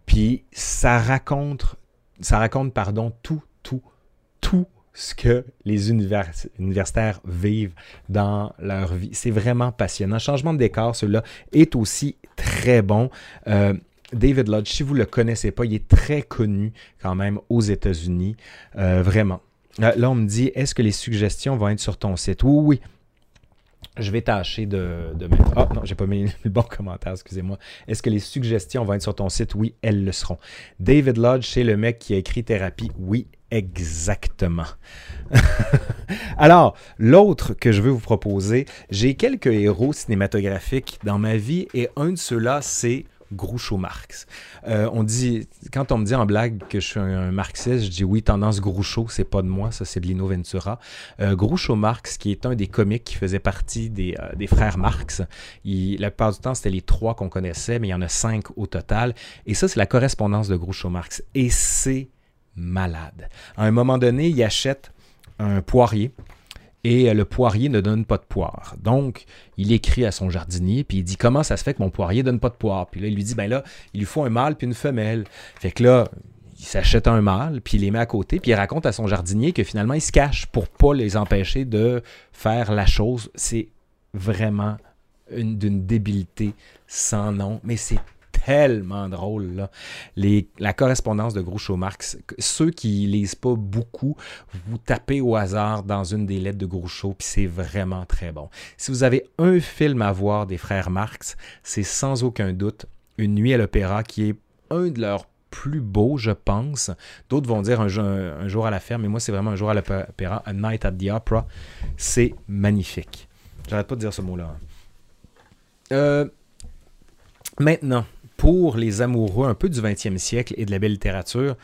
Puis ça raconte, ça raconte, pardon, tout, tout, tout ce que les universitaires vivent dans leur vie. C'est vraiment passionnant. Changement de décor, celui-là est aussi très bon. Euh, David Lodge, si vous ne le connaissez pas, il est très connu quand même aux États-Unis. Euh, vraiment. Euh, là, on me dit, est-ce que les suggestions vont être sur ton site? Oui, oui. Je vais tâcher de, mettre. Ah non, j'ai pas mis le bon commentaire, excusez-moi. Est-ce que les suggestions vont être sur ton site? Oui, elles le seront. David Lodge, c'est le mec qui a écrit Thérapie. Oui, exactement. Alors, l'autre que je veux vous proposer, j'ai quelques héros cinématographiques dans ma vie et un de ceux-là, c'est Groucho Marx. Euh, on dit, quand on me dit en blague que je suis un, marxiste, je dis oui, tendance Groucho, c'est pas de moi, ça c'est de Lino Ventura. Euh, Groucho Marx, qui est un des comiques qui faisait partie des, euh, frères Marx, la plupart du temps c'était les trois qu'on connaissait, mais il y en a cinq au total. Et ça, c'est la correspondance de Groucho Marx. Et c'est malade. À un moment donné, il achète un poirier et le poirier ne donne pas de poire. Donc, il écrit à son jardinier, puis il dit Comment ça se fait que mon poirier donne pas de poire? Puis là, il lui dit Ben là, il lui faut un mâle puis une femelle. Fait que là, il s'achète un mâle, puis il les met à côté, puis il raconte à son jardinier que finalement, il se cache pour pas les empêcher de faire la chose. C'est vraiment d'une débilité sans nom, mais c'est tellement drôle. Les, la correspondance de Groucho Marx, ceux qui lisent pas beaucoup, vous tapez au hasard dans une des lettres de Groucho, puis c'est vraiment très bon. Si vous avez un film à voir des frères Marx, c'est sans aucun doute Une nuit à l'opéra, qui est un de leurs plus beaux, je pense. D'autres vont dire un, un, jour à la ferme, mais moi, c'est vraiment un jour à l'opéra, A Night at the Opera. C'est magnifique. J'arrête pas de dire ce mot-là. Hein. Euh, maintenant, pour les amoureux un peu du 20e siècle et de la belle littérature,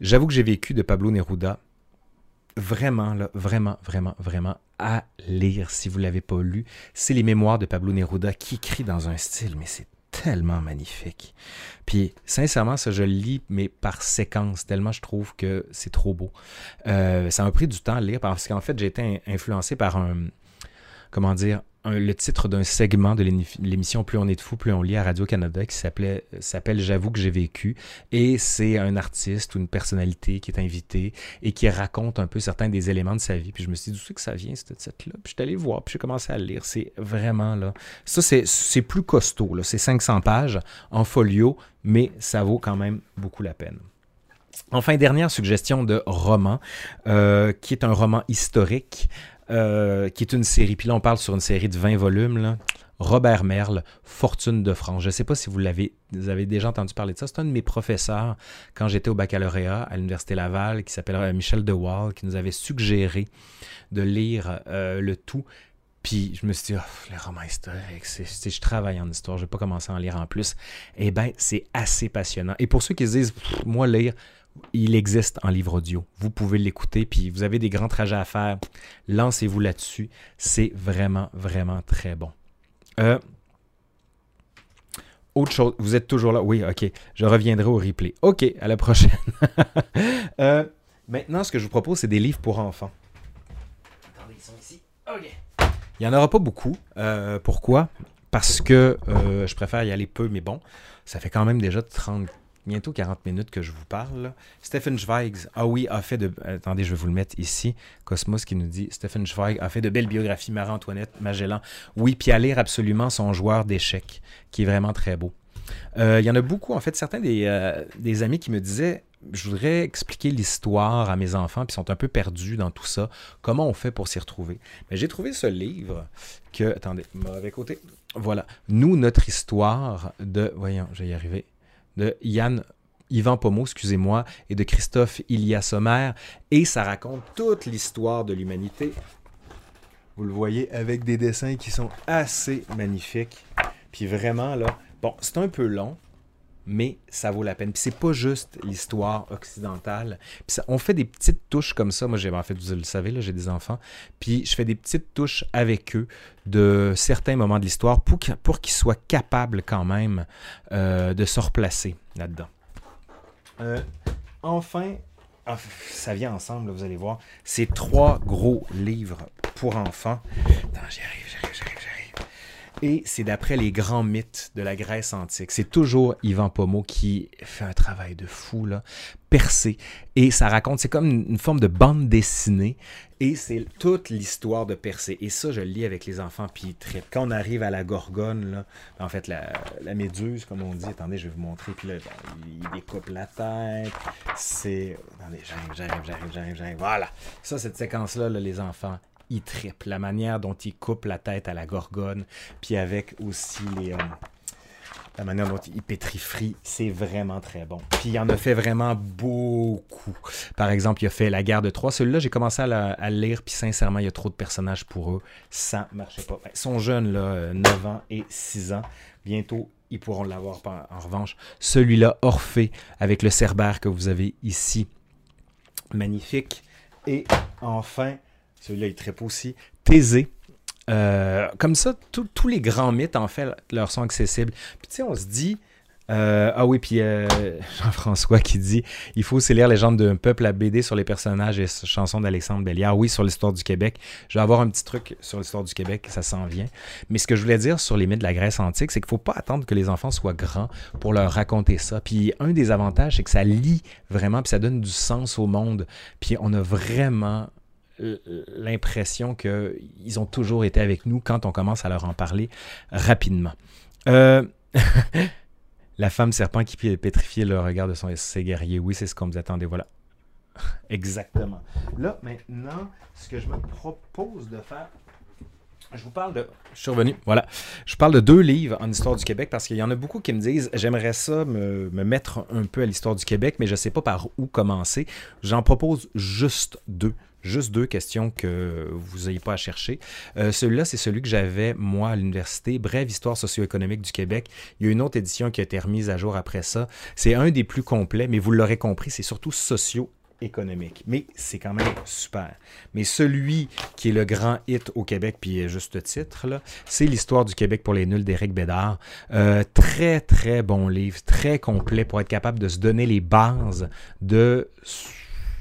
j'avoue que j'ai vécu de Pablo Neruda. Vraiment, là, vraiment, vraiment, vraiment à lire si vous ne l'avez pas lu. C'est les mémoires de Pablo Neruda qui écrit dans un style, mais c'est tellement magnifique. Puis, sincèrement, ça, je lis, mais par séquence, tellement je trouve que c'est trop beau. Euh, ça m'a pris du temps à lire parce qu'en fait, j'ai été influencé par un, comment dire, le titre d'un segment de l'émission Plus on est de fou, plus on lit à Radio-Canada qui s'appelait s'appelle J'avoue que j'ai vécu. Et c'est un artiste ou une personnalité qui est invité et qui raconte un peu certains des éléments de sa vie. Puis je me suis dit, d'où que ça vient, ce titre-là? Puis je suis allé voir, puis j'ai commencé à le lire. C'est vraiment là. Ça, c'est plus costaud. C'est 500 pages en folio, mais ça vaut quand même beaucoup la peine. Enfin, dernière suggestion de roman, euh, qui est un roman historique. Euh, qui est une série. Puis là, on parle sur une série de 20 volumes. Robert Merle, Fortune de France. Je ne sais pas si vous l'avez vous avez déjà entendu parler de ça. C'est un de mes professeurs quand j'étais au baccalauréat à l'Université Laval qui s'appelle euh, Michel Dewall qui nous avait suggéré de lire euh, le tout. Puis je me suis dit, oh, les romans historiques, je travaille en histoire, je ne vais pas commencer à en lire en plus. Eh bien, c'est assez passionnant. Et pour ceux qui se disent, moi, lire, il existe en livre audio. Vous pouvez l'écouter, puis vous avez des grands trajets à faire. Lancez-vous là-dessus. C'est vraiment, vraiment très bon. Euh, autre chose, vous êtes toujours là? Oui, ok. Je reviendrai au replay. Ok, à la prochaine. Euh, maintenant, ce que je vous propose, c'est des livres pour enfants. Attendez, ils sont ici. Ok. Il n'y en aura pas beaucoup. Euh, pourquoi? Parce que je préfère y aller peu, mais bon, ça fait quand même déjà 30 bientôt 40 minutes que je vous parle. Stephen Zweig, ah oui, a fait de... Attendez, je vais vous le mettre ici. Cosmos qui nous dit, Stephen Zweig a fait de belles biographies, Marie-Antoinette, Magellan. Oui, puis à lire absolument son joueur d'échecs, qui est vraiment très beau. Euh, il y en a beaucoup, en fait, certains des, euh, des amis qui me disaient, je voudrais expliquer l'histoire à mes enfants, puis ils sont un peu perdus dans tout ça. Comment on fait pour s'y retrouver? Mais j'ai trouvé ce livre que, attendez, mauvais côté. Voilà. Nous, notre histoire de, voyons, je vais y arriver de Yann Yvan Pomo, excusez-moi, et de Christophe Ilia Sommer, et ça raconte toute l'histoire de l'humanité. Vous le voyez avec des dessins qui sont assez magnifiques. Puis vraiment, là, bon, c'est un peu long, mais ça vaut la peine. Puis c'est pas juste l'histoire occidentale. Puis ça, on fait des petites touches comme ça. Moi, j'ai en fait, vous le savez, là, j'ai des enfants. Puis je fais des petites touches avec eux de certains moments de l'histoire pour, qu'ils soient capables quand même euh, de se replacer là-dedans. Euh, enfin, ah, ça vient ensemble, vous allez voir. Ces trois gros livres pour enfants. Attends, j'y arrive, j'arrive, j'arrive, j'arrive. Et c'est d'après les grands mythes de la Grèce antique. C'est toujours Ivan Pomo qui fait un travail de fou, là, percé. Et ça raconte, c'est comme une forme de bande dessinée. Et c'est toute l'histoire de Persée. Et ça, je le lis avec les enfants, puis très... Quand on arrive à la Gorgone, là, en fait, la, méduse, comme on dit, attendez, je vais vous montrer. Puis là, il découpe la tête. C'est. Attendez, j'arrive, j'arrive, j'arrive, j'arrive, j'arrive. Voilà. Ça, cette séquence-là, là, les enfants, il tripe. La manière dont il coupe la tête à la gorgone, puis avec aussi euh, la manière dont il pétrifie, c'est vraiment très bon. Puis il en a fait vraiment beaucoup. Par exemple, il a fait La guerre de Troie. Celui-là, j'ai commencé à, le lire, puis sincèrement, il y a trop de personnages pour eux. Ça marchait pas. Ils sont jeunes, là, 9 ans et 6 ans. Bientôt, ils pourront l'avoir en revanche. Celui-là, Orphée, avec le cerbère que vous avez ici. Magnifique. Et enfin, celui-là, il tripe aussi. Thésée. Euh, comme ça, tous les grands mythes, en fait, leur sont accessibles. Puis tu sais, on se dit, euh, ah oui, puis euh, Jean-François qui dit il faut aussi lire Légende d'un peuple à BD sur les personnages et chansons d'Alexandre Belliard. Oui, sur l'histoire du Québec. Je vais avoir un petit truc sur l'histoire du Québec, ça s'en vient. Mais ce que je voulais dire sur les mythes de la Grèce antique, c'est qu'il ne faut pas attendre que les enfants soient grands pour leur raconter ça. Puis un des avantages, c'est que ça lit vraiment, puis ça donne du sens au monde. Puis on a vraiment l'impression qu'ils ont toujours été avec nous quand on commence à leur en parler rapidement. Euh, la femme serpent qui pétrifiait le regard de son, ses guerriers. Oui, c'est ce qu'on vous attendait. Voilà. Exactement. Là, maintenant, ce que je me propose de faire, je vous parle de. Je suis revenu. Voilà. Je parle de deux livres en histoire du Québec parce qu'il y en a beaucoup qui me disent j'aimerais ça me, me, mettre un peu à l'histoire du Québec, mais je ne sais pas par où commencer. J'en propose juste deux. Juste deux questions que vous n'ayez pas à chercher. Euh, celui-là, c'est celui que j'avais, moi, à l'université. Brève histoire socio-économique du Québec. Il y a une autre édition qui a été remise à jour après ça. C'est un des plus complets, mais vous l'aurez compris, c'est surtout socio économique. Mais c'est quand même super. Mais celui qui est le grand hit au Québec, puis juste titre, c'est l'histoire du Québec pour les nuls d'Éric Bédard. Euh, très, très bon livre, très complet pour être capable de se donner les bases de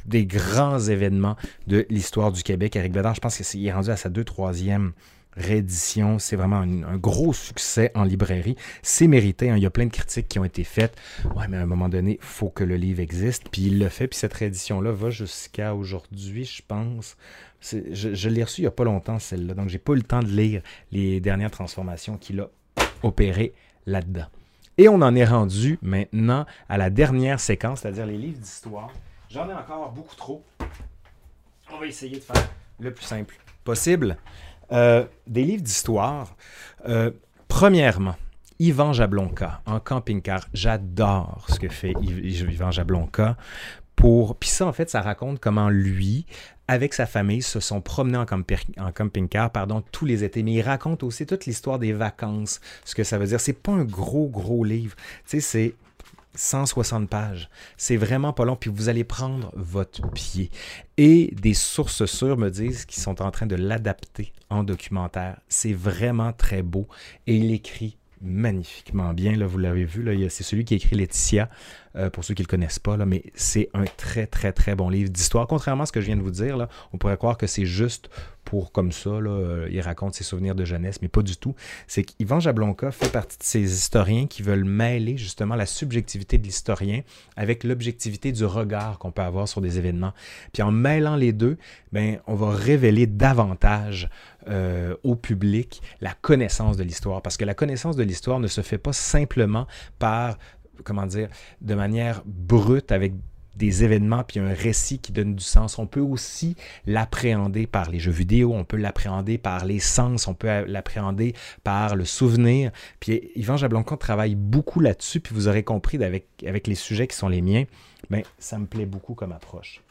des grands événements de l'histoire du Québec. Eric Bédard, je pense qu'il est rendu à sa deux, troisième réédition. C'est vraiment un, gros succès en librairie. C'est mérité. Hein. Il y a plein de critiques qui ont été faites. Ouais, mais à un moment donné, il faut que le livre existe. Puis il le fait. Puis cette réédition-là va jusqu'à aujourd'hui, je pense. Je, l'ai reçu il n'y a pas longtemps, celle-là. Donc, j'ai pas eu le temps de lire les dernières transformations qu'il a opérées là-dedans. Et on en est rendu maintenant à la dernière séquence, c'est-à-dire les livres d'histoire. J'en ai encore beaucoup trop. On va essayer de faire le plus simple possible. Euh, des livres d'histoire. Euh, premièrement, Yvan Jablonka en camping-car. J'adore ce que fait Yvan Jablonka. Pour... Puis ça, en fait, ça raconte comment lui, avec sa famille, se sont promenés en, camping-car pardon, tous les étés. Mais il raconte aussi toute l'histoire des vacances, ce que ça veut dire. C'est pas un gros, gros livre. Tu sais, c'est 160 pages. C'est vraiment pas long, puis vous allez prendre votre pied. Et des sources sûres me disent qu'ils sont en train de l'adapter en documentaire. C'est vraiment très beau et il écrit magnifiquement bien. Vous l'avez vu, c'est celui qui écrit Laetitia, euh, pour ceux qui ne le connaissent pas, mais c'est un très, très, très bon livre d'histoire. Contrairement à ce que je viens de vous dire, là, on pourrait croire que c'est juste pour comme ça, euh, il raconte ses souvenirs de jeunesse, mais pas du tout. C'est qu'Yvan Jablonka fait partie de ces historiens qui veulent mêler justement la subjectivité de l'historien avec l'objectivité du regard qu'on peut avoir sur des événements. Puis en mêlant les deux, ben, on va révéler davantage euh, au public la connaissance de l'histoire. Parce que la connaissance de l'histoire ne se fait pas simplement par, comment dire, de manière brute avec des événements puis un récit qui donne du sens. On peut aussi l'appréhender par les jeux vidéo, on peut l'appréhender par les sens, on peut l'appréhender par le souvenir. Puis Yvan Jabloncourt travaille beaucoup là-dessus, puis vous aurez compris avec, avec les sujets qui sont les miens, mais ça me plaît beaucoup comme approche.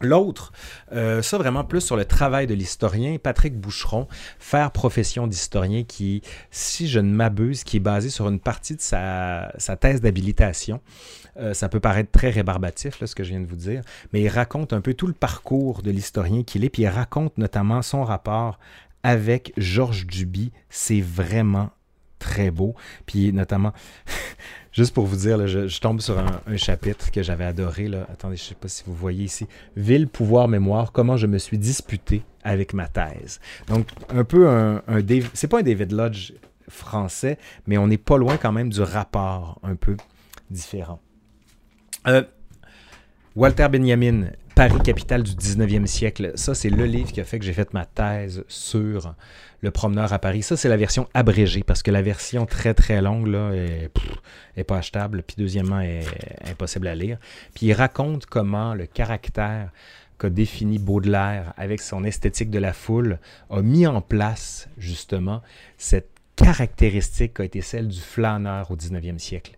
L'autre, euh, ça vraiment plus sur le travail de l'historien, Patrick Boucheron, faire profession d'historien qui, si je ne m'abuse, qui est basé sur une partie de sa, thèse d'habilitation. Euh, ça peut paraître très rébarbatif, là, ce que je viens de vous dire, mais il raconte un peu tout le parcours de l'historien qu'il est, puis il raconte notamment son rapport avec Georges Duby. C'est vraiment très beau. Puis notamment, juste pour vous dire, je, tombe sur un, chapitre que j'avais adoré. Attendez, je ne sais pas si vous voyez ici. Ville, pouvoir, mémoire, comment je me suis disputé avec ma thèse. Donc, un peu un... un c'est pas un David Lodge français, mais on n'est pas loin quand même du rapport un peu différent. Euh, Walter Benjamin, Paris, capitale du 19e siècle. Ça, c'est le livre qui a fait que j'ai fait ma thèse sur le promeneur à Paris. Ça, c'est la version abrégée parce que la version très très longue là, est, pas achetable. Puis deuxièmement, est impossible à lire. Puis il raconte comment le caractère qu'a défini Baudelaire avec son esthétique de la foule a mis en place justement cette caractéristique qui a été celle du flâneur au 19e siècle.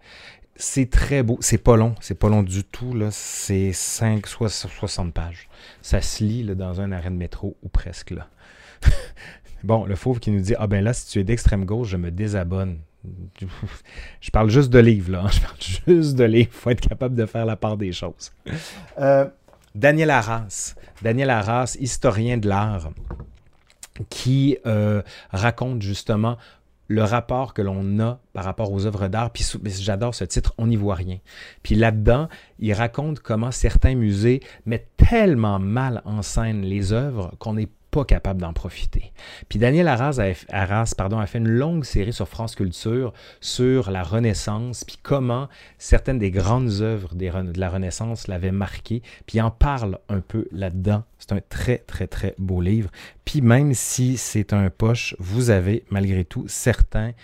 C'est très beau. C'est pas long. C'est pas long du tout. C'est 5, 60 pages. Ça se lit dans un arrêt de métro ou presque là. bon, le fauve qui nous dit Ah ben là, si tu es d'extrême gauche, je me désabonne. Je parle juste de livres, là. Je parle juste de livres. Il faut être capable de faire la part des choses. Euh, Daniel Arras. Daniel Arras, historien de l'art, qui euh, raconte justement le rapport que l'on a par rapport aux œuvres d'art. Puis j'adore ce titre, On n'y voit rien. Puis là-dedans, il raconte comment certains musées mettent tellement mal en scène les œuvres qu'on n'est pas capable d'en profiter. Puis Daniel Arras, a, pardon, a fait une longue série sur France Culture sur la Renaissance, puis comment certaines des grandes œuvres de la Renaissance l'avaient marqué, puis en parle un peu là-dedans. C'est un très, très, très beau livre. Puis même si c'est un poche, vous avez malgré tout certaines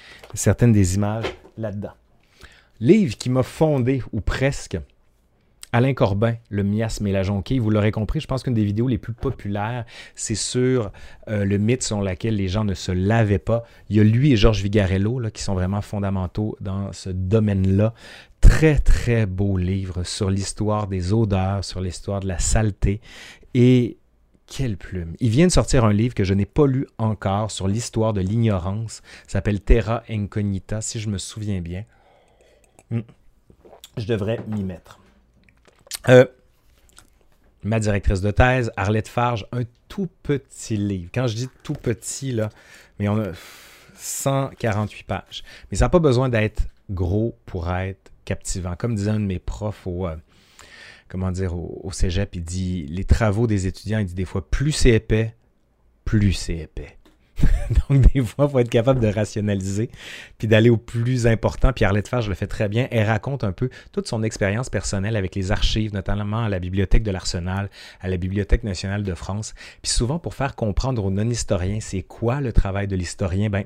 des images là-dedans. Livre qui m'a fondé, ou presque, Alain Corbin, le miasme et la jonquille, vous l'aurez compris, je pense qu'une des vidéos les plus populaires, c'est sur euh, le mythe selon lequel les gens ne se lavaient pas. Il y a lui et Georges Vigarello là, qui sont vraiment fondamentaux dans ce domaine-là. Très, très beau livre sur l'histoire des odeurs, sur l'histoire de la saleté. Et quelle plume. Il vient de sortir un livre que je n'ai pas lu encore sur l'histoire de l'ignorance. s'appelle Terra Incognita, si je me souviens bien. Hmm. Je devrais m'y mettre. Euh, ma directrice de thèse, Arlette Farge, un tout petit livre. Quand je dis tout petit, là, mais on a 148 pages. Mais ça n'a pas besoin d'être gros pour être captivant. Comme disait un de mes profs au, euh, comment dire, au, au, cégep, il dit les travaux des étudiants, il dit des fois plus c'est épais, plus c'est épais. Donc, des fois, il faut être capable de rationaliser, puis d'aller au plus important. Puis Arlette je le fait très bien. Elle raconte un peu toute son expérience personnelle avec les archives, notamment à la Bibliothèque de l'Arsenal, à la Bibliothèque nationale de France. Puis souvent, pour faire comprendre aux non-historiens c'est quoi le travail de l'historien, ben,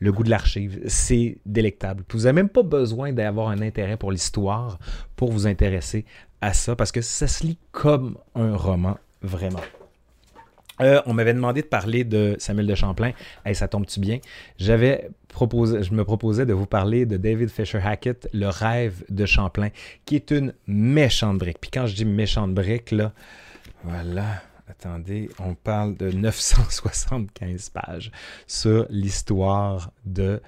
le goût de l'archive, c'est délectable. vous n'avez même pas besoin d'avoir un intérêt pour l'histoire pour vous intéresser à ça, parce que ça se lit comme un roman, vraiment. Euh, on m'avait demandé de parler de Samuel de Champlain. Hey, ça tombe-tu bien? J'avais proposé, je me proposais de vous parler de David Fisher Hackett, Le rêve de Champlain, qui est une méchante brique. Puis quand je dis méchante brique, là, voilà. Attendez, on parle de 975 pages sur l'histoire de,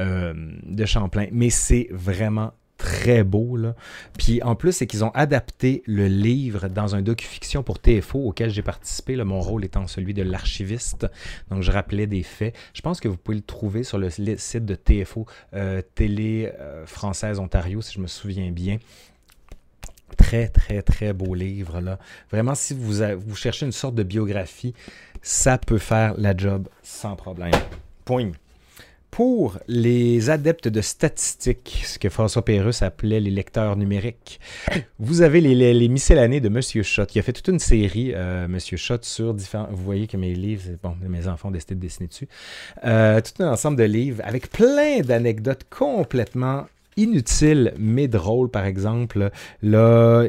euh, de Champlain. Mais c'est vraiment très beau. Là. Puis en plus, c'est qu'ils ont adapté le livre dans un docu-fiction pour TFO auquel j'ai participé, mon rôle étant celui de l'archiviste. Donc je rappelais des faits. Je pense que vous pouvez le trouver sur le site de TFO, euh, Télé euh, Française Ontario, si je me souviens bien. Très, très, très beau livre. Là. Vraiment, si vous, vous cherchez une sorte de biographie, ça peut faire la job sans problème. Point pour les adeptes de statistiques, ce que François Pérusse appelait les lecteurs numériques, vous avez les, les, miscellanées de Monsieur Schott. Il a fait toute une série, euh, Monsieur Schott, sur différents. Vous voyez que mes livres, bon, mes enfants ont décidé de dessiner dessus. Euh, tout un ensemble de livres avec plein d'anecdotes complètement inutiles mais drôles, par exemple. Là,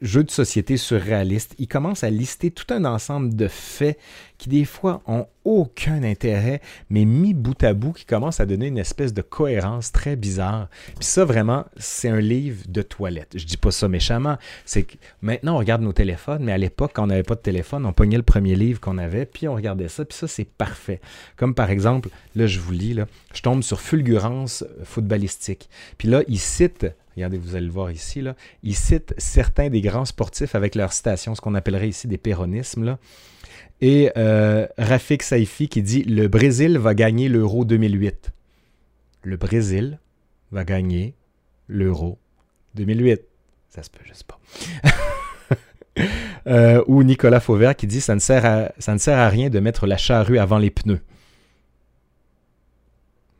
jeu de société surréaliste. Il commence à lister tout un ensemble de faits qui des fois ont aucun intérêt, mais mis bout à bout, qui commencent à donner une espèce de cohérence très bizarre. Puis ça, vraiment, c'est un livre de toilette. Je dis pas ça méchamment. C'est que maintenant, on regarde nos téléphones, mais à l'époque, quand on n'avait pas de téléphone, on pognait le premier livre qu'on avait, puis on regardait ça, puis ça, c'est parfait. Comme par exemple, là, je vous lis, là, je tombe sur Fulgurance footballistique. Puis là, il cite regardez, vous allez le voir ici, là, il cite certains des grands sportifs avec leurs citations, ce qu'on appellerait ici des péronismes. Là. Et euh, Rafik Saifi qui dit Le Brésil va gagner l'Euro 2008. Le Brésil va gagner l'Euro 2008. Ça se peut, je sais pas. Euh, ou Nicolas Fauvert qui dit ça ne, sert à, ça ne sert à rien de mettre la charrue avant les pneus.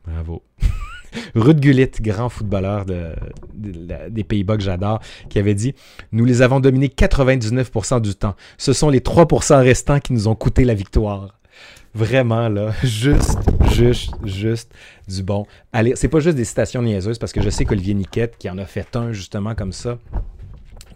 Bravo. Ruud Gullit, grand footballeur des Pays-Bas que j'adore, qui avait dit Nous les avons dominés 99% du temps. Ce sont les 3% restants qui nous ont coûté la victoire. Vraiment, là, juste, juste, juste du bon. Allez, c'est pas juste des citations niaiseuses, parce que je sais qu'Olivier Niquette, qui en a fait un justement comme ça,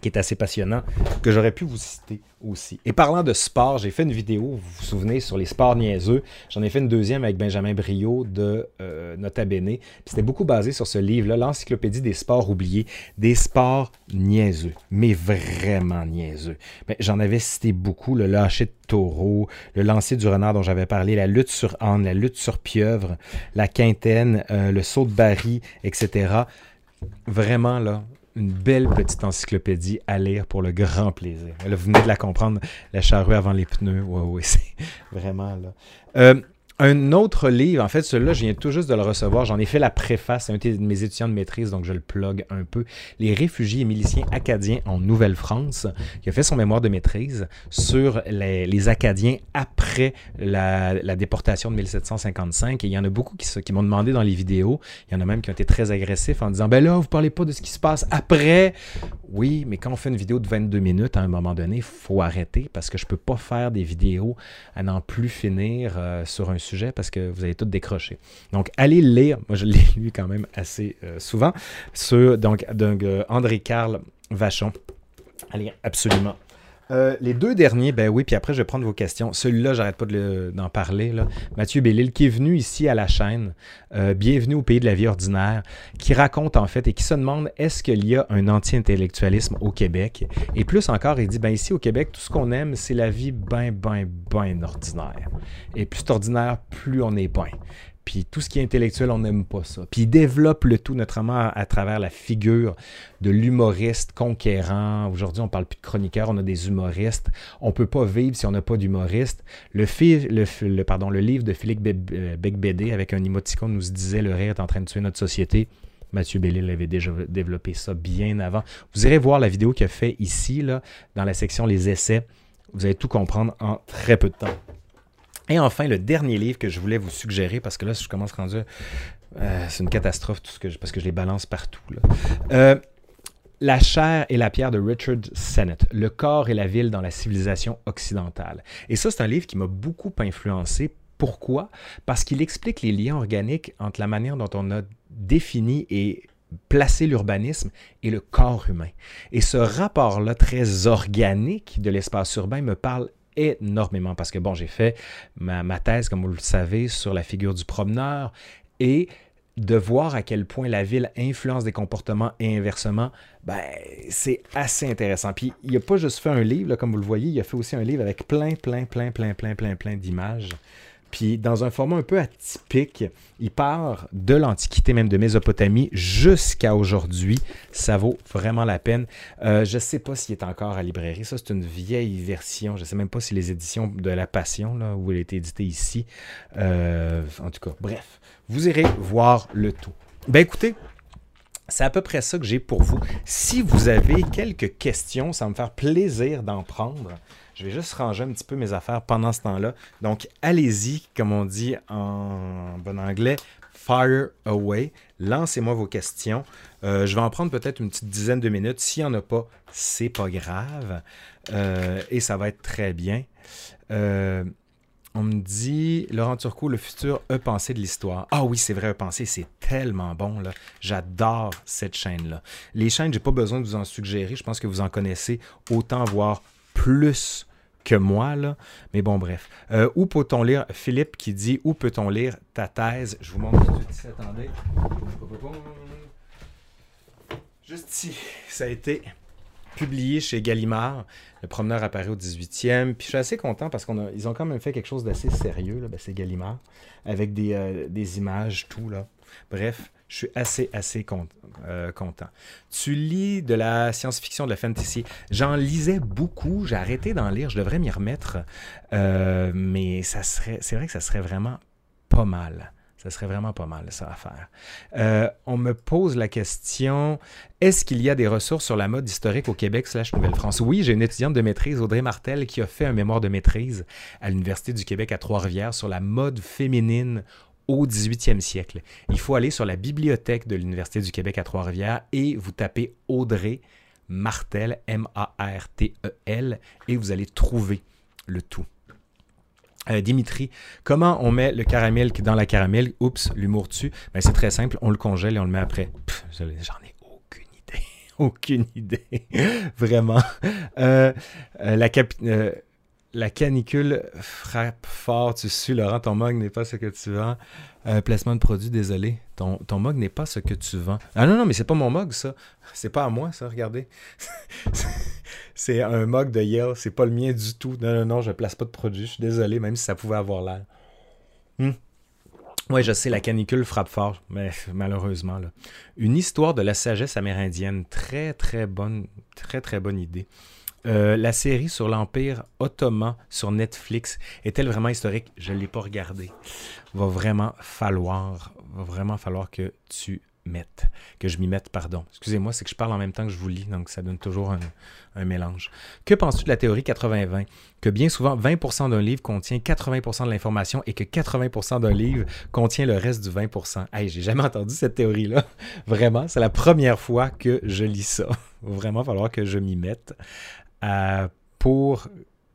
qui est assez passionnant, que j'aurais pu vous citer aussi. Et parlant de sport, j'ai fait une vidéo, vous vous souvenez, sur les sports niaiseux. J'en ai fait une deuxième avec Benjamin Brio de euh, Nota Bene. C'était beaucoup basé sur ce livre-là, l'encyclopédie des sports oubliés, des sports niaiseux, mais vraiment niaiseux. J'en avais cité beaucoup, le lâcher de taureau, le lancer du renard dont j'avais parlé, la lutte sur âne, la lutte sur pieuvre, la quintaine, euh, le saut de baril, etc. Vraiment, là, une belle petite encyclopédie à lire pour le grand plaisir. Là, vous venez de la comprendre, la charrue avant les pneus. Oui, oui, c'est vraiment là. Euh, un autre livre, en fait, celui-là, je viens tout juste de le recevoir. J'en ai fait la préface. C'est un de mes étudiants de maîtrise, donc je le plug un peu. Les réfugiés et miliciens acadiens en Nouvelle-France, qui a fait son mémoire de maîtrise sur les, Acadiens après la, déportation de 1755. Et il y en a beaucoup qui, m'ont demandé dans les vidéos. Il y en a même qui ont été très agressifs en disant Ben là, vous parlez pas de ce qui se passe après. Oui, mais quand on fait une vidéo de 22 minutes, à un moment donné, il faut arrêter parce que je peux pas faire des vidéos à n'en plus finir euh, sur un sujet parce que vous allez tout décrocher. Donc, allez lire. Moi, je l'ai lu quand même assez euh, souvent. Sur, donc, donc euh, André Carl Vachon. Allez, absolument euh, les deux derniers, ben oui, puis après je vais prendre vos questions. Celui-là, j'arrête pas d'en parler. Là. Mathieu Bellil, qui est venu ici à la chaîne, euh, bienvenue au pays de la vie ordinaire, qui raconte en fait et qui se demande est-ce qu'il y a un anti-intellectualisme au Québec? Et plus encore, il dit ben ici au Québec, tout ce qu'on aime, c'est la vie ben, ben, ben ordinaire. Et plus c'est ordinaire, plus on est ben. Puis tout ce qui est intellectuel, on n'aime pas ça. Puis il développe le tout, notamment à, travers la figure de l'humoriste conquérant. Aujourd'hui, on parle plus de chroniqueur, on a des humoristes. On peut pas vivre si on n'a pas d'humoriste. Le, livre de Philippe euh, Becbédé avec un émoticône nous disait le rire est en train de tuer notre société. Mathieu Bellil avait déjà développé ça bien avant. Vous irez voir la vidéo qu'il a fait ici, dans la section Les essais. Vous allez tout comprendre en très peu de temps. Et enfin, le dernier livre que je voulais vous suggérer, parce que là, je commence à rendre... Euh, c'est une catastrophe parce que je les balance partout. Euh, la chair et la pierre de Richard Sennett, Le corps et la ville dans la civilisation occidentale. Et ça, c'est un livre qui m'a beaucoup influencé. Pourquoi? Parce qu'il explique les liens organiques entre la manière dont on a défini et placé l'urbanisme et le corps humain. Et ce rapport-là très organique de l'espace urbain me parle énormément parce que, bon, j'ai fait ma, thèse, comme vous le savez, sur la figure du promeneur et de voir à quel point la ville influence des comportements et inversement, ben, c'est assez intéressant. Puis il n'a pas juste fait un livre, comme vous le voyez, il a fait aussi un livre avec plein, plein, plein, plein, plein, plein, plein d'images. Puis dans un format un peu atypique, il part de l'Antiquité, même de Mésopotamie, jusqu'à aujourd'hui. Ça vaut vraiment la peine. Euh, je ne sais pas s'il est encore à librairie. Ça, c'est une vieille version. Je ne sais même pas si les éditions de La Passion, là, où il a été édité ici. Euh, en tout cas, bref, vous irez voir le tout. Ben écoutez, c'est à peu près ça que j'ai pour vous. Si vous avez quelques questions, ça va me faire plaisir d'en prendre. Je vais juste ranger un petit peu mes affaires pendant ce temps-là. Donc, allez-y, comme on dit en bon anglais, fire away. Lancez-moi vos questions. Euh, je vais en prendre peut-être une petite dizaine de minutes. S'il n'y en a pas, c'est pas grave. Euh, et ça va être très bien. Euh, on me dit, Laurent Turcot, le futur E-pensée de l'histoire. Ah oui, c'est vrai, E-pensée, c'est tellement bon. J'adore cette chaîne-là. Les chaînes, j'ai pas besoin de vous en suggérer. Je pense que vous en connaissez autant, voire plus que moi, là. Mais bon, bref. Euh, où peut-on lire, Philippe qui dit, où peut-on lire ta thèse? Je vous montre tout de suite attendez. Juste ici, ça a été publié chez Gallimard. Le promeneur apparaît au 18e. Puis je suis assez content parce qu'ils ont quand même fait quelque chose d'assez sérieux. Ben, c'est Gallimard. Avec des, euh, images, tout. là. Bref, je suis assez, assez euh, content. Tu lis de la science-fiction, de la fantasy. J'en lisais beaucoup. J'ai arrêté d'en lire. Je devrais m'y remettre. Euh, mais ça serait, c'est vrai que ça serait vraiment pas mal. Ça serait vraiment pas mal, ça à faire. Euh, on me pose la question est-ce qu'il y a des ressources sur la mode historique au Québec slash Nouvelle-France? Oui, j'ai une étudiante de maîtrise, Audrey Martel, qui a fait un mémoire de maîtrise à l'Université du Québec à Trois-Rivières sur la mode féminine au 18e siècle. Il faut aller sur la bibliothèque de l'Université du Québec à Trois-Rivières et vous tapez Audrey Martel, M-A-R-T-E-L, et vous allez trouver le tout. Euh, Dimitri, comment on met le caramel dans la caramel? Oups, l'humour dessus. Ben, c'est très simple, on le congèle et on le met après. J'en ai aucune idée. aucune idée. Vraiment. Euh, euh, la, la canicule frappe fort. Tu suis, Laurent, ton mug n'est pas ce que tu vends. placement de produit, désolé. Ton, ton mug n'est pas ce que tu vends. Ah non, non, mais c'est pas mon mug, ça. C'est pas à moi, ça, regardez. c'est un mug de Yale, c'est pas le mien du tout. Non, non, non, je place pas de produit, je suis désolé, même si ça pouvait avoir l'air. Hmm. Oui, je sais, la canicule frappe fort, mais malheureusement. Là. Une histoire de la sagesse amérindienne, très très bonne, très très bonne idée. Euh, la série sur l'Empire ottoman sur Netflix est-elle vraiment historique? Je ne l'ai pas regardée. Va vraiment falloir, va vraiment falloir que tu mette, que je m'y mette, pardon. Excusez-moi, c'est que je parle en même temps que je vous lis, donc ça donne toujours un, mélange. Que penses-tu de la théorie 80-20? Que bien souvent, 20% d'un livre contient 80% de l'information et que 80% d'un livre contient le reste du 20%. Hey, j'ai jamais entendu cette théorie-là. Vraiment, c'est la première fois que je lis ça. Va vraiment falloir que je m'y mette euh, pour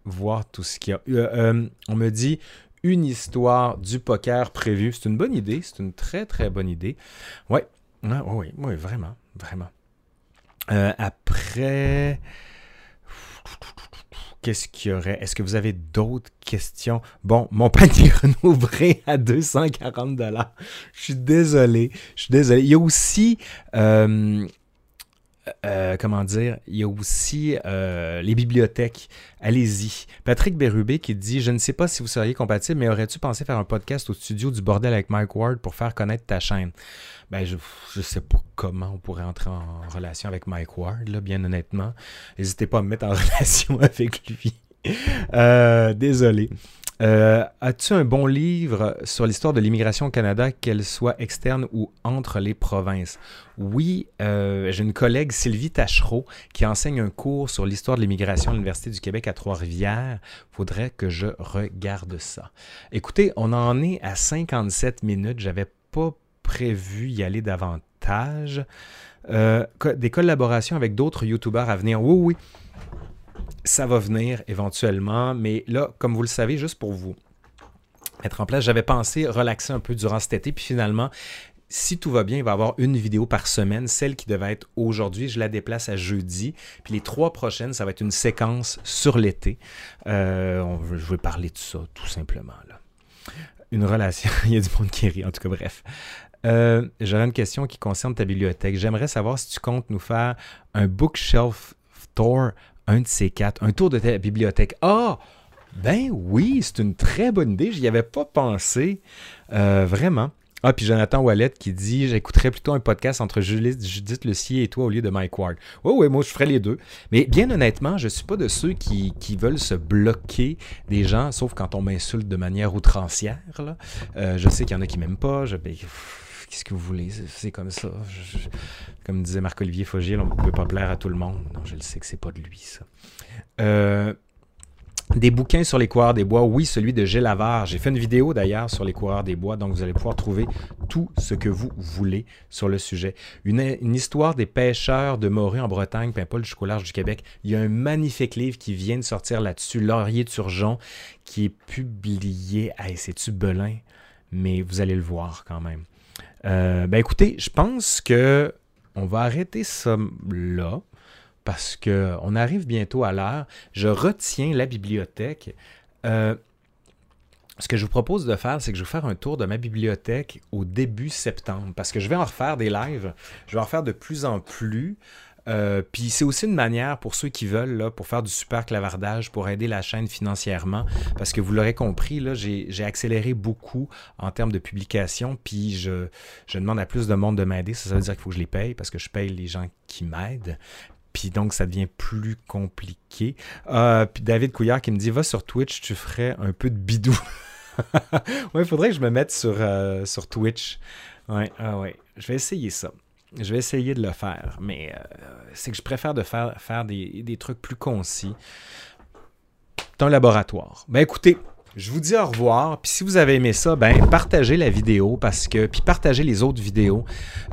voir tout ce qu'il y a. Euh, euh, on me dit une histoire du poker prévue. C'est une bonne idée, c'est une très très bonne idée. Ah, oui, oui, vraiment, vraiment. Après, qu'est-ce qu'il y aurait? Est-ce que vous avez d'autres questions? Bon, mon panier renouvelé à 240 dollars. Je suis désolé. Je suis désolé. Il y a aussi, euh, comment dire, il y a aussi euh, les bibliothèques. Allez-y. Patrick Bérubé qui dit Je ne sais pas si vous seriez compatible, mais aurais-tu pensé faire un podcast au studio du bordel avec Mike Ward pour faire connaître ta chaîne? Ben, je ne sais pas comment on pourrait entrer en relation avec Mike Ward, là, bien honnêtement. N'hésitez pas à me mettre en relation avec lui. Euh, désolé. Euh, as-tu un bon livre sur l'histoire de l'immigration au Canada, qu'elle soit externe ou entre les provinces? Oui, euh, j'ai une collègue, Sylvie Tachereau, qui enseigne un cours sur l'histoire de l'immigration à l'Université du Québec à Trois-Rivières. Faudrait que je regarde ça. Écoutez, on en est à 57 minutes. J'avais pas prévu y aller davantage. Euh, des collaborations avec d'autres YouTubeurs à venir. Oui, oui ça va venir éventuellement, mais là, comme vous le savez, juste pour vous mettre en place, j'avais pensé relaxer un peu durant cet été, puis finalement, si tout va bien, il va y avoir une vidéo par semaine. Celle qui devait être aujourd'hui, je la déplace à jeudi. Puis les trois prochaines, ça va être une séquence sur l'été. Euh, je vais parler de ça, tout simplement. Une relation. il y a du monde qui rit, en tout cas, bref. Euh, une question qui concerne ta bibliothèque. J'aimerais savoir si tu comptes nous faire un bookshelf tour un de ces quatre, un tour de ta bibliothèque. Ah, ben oui, c'est une très bonne idée. J'y avais pas pensé. Euh, vraiment. Ah, puis Jonathan Wallet qui dit J'écouterais plutôt un podcast entre Judith, Judith et toi au lieu de Mike Ward. Oui, oui, moi je ferais les deux. Mais bien honnêtement, je suis pas de ceux qui, veulent se bloquer des gens, sauf quand on m'insulte de manière outrancière. Euh, je sais qu'il y en a qui m'aiment pas. Qu'est-ce que vous voulez? C'est comme ça. comme disait Marc-Olivier Fogiel, on ne peut pas plaire à tout le monde. Non, je le sais que c'est pas de lui, ça. Euh, des bouquins sur les coureurs des bois. Oui, celui de Gilles J'ai fait une vidéo d'ailleurs sur les coureurs des bois, donc vous allez pouvoir trouver tout ce que vous voulez sur le sujet. Une, histoire des pêcheurs de morue en Bretagne, Paimpol jusqu'au large du Québec. Il y a un magnifique livre qui vient de sortir là-dessus, Laurier Turgeon, qui est publié. Hey, c'est-tu Belin? Mais vous allez le voir quand même. Euh, ben écoutez, je pense que on va arrêter ça là parce qu'on arrive bientôt à l'heure. Je retiens la bibliothèque. Euh, ce que je vous propose de faire, c'est que je vais faire un tour de ma bibliothèque au début septembre, parce que je vais en refaire des lives. Je vais en refaire de plus en plus. Euh, puis c'est aussi une manière pour ceux qui veulent, là, pour faire du super clavardage, pour aider la chaîne financièrement, parce que vous l'aurez compris, là, j'ai, accéléré beaucoup en termes de publication, puis je, je demande à plus de monde de m'aider. Ça, veut dire qu'il faut que je les paye, parce que je paye les gens qui m'aident. Puis donc, ça devient plus compliqué. Euh, puis David Couillard qui me dit Va sur Twitch, tu ferais un peu de bidou. ouais, il faudrait que je me mette sur, euh, sur Twitch. Ouais, ah ouais. Je vais essayer ça. Je vais essayer de le faire, mais euh, c'est que je préfère faire, des, trucs plus concis. Un laboratoire. Ben écoutez, je vous dis au revoir. Puis si vous avez aimé ça, ben partagez la vidéo parce que puis partagez les autres vidéos.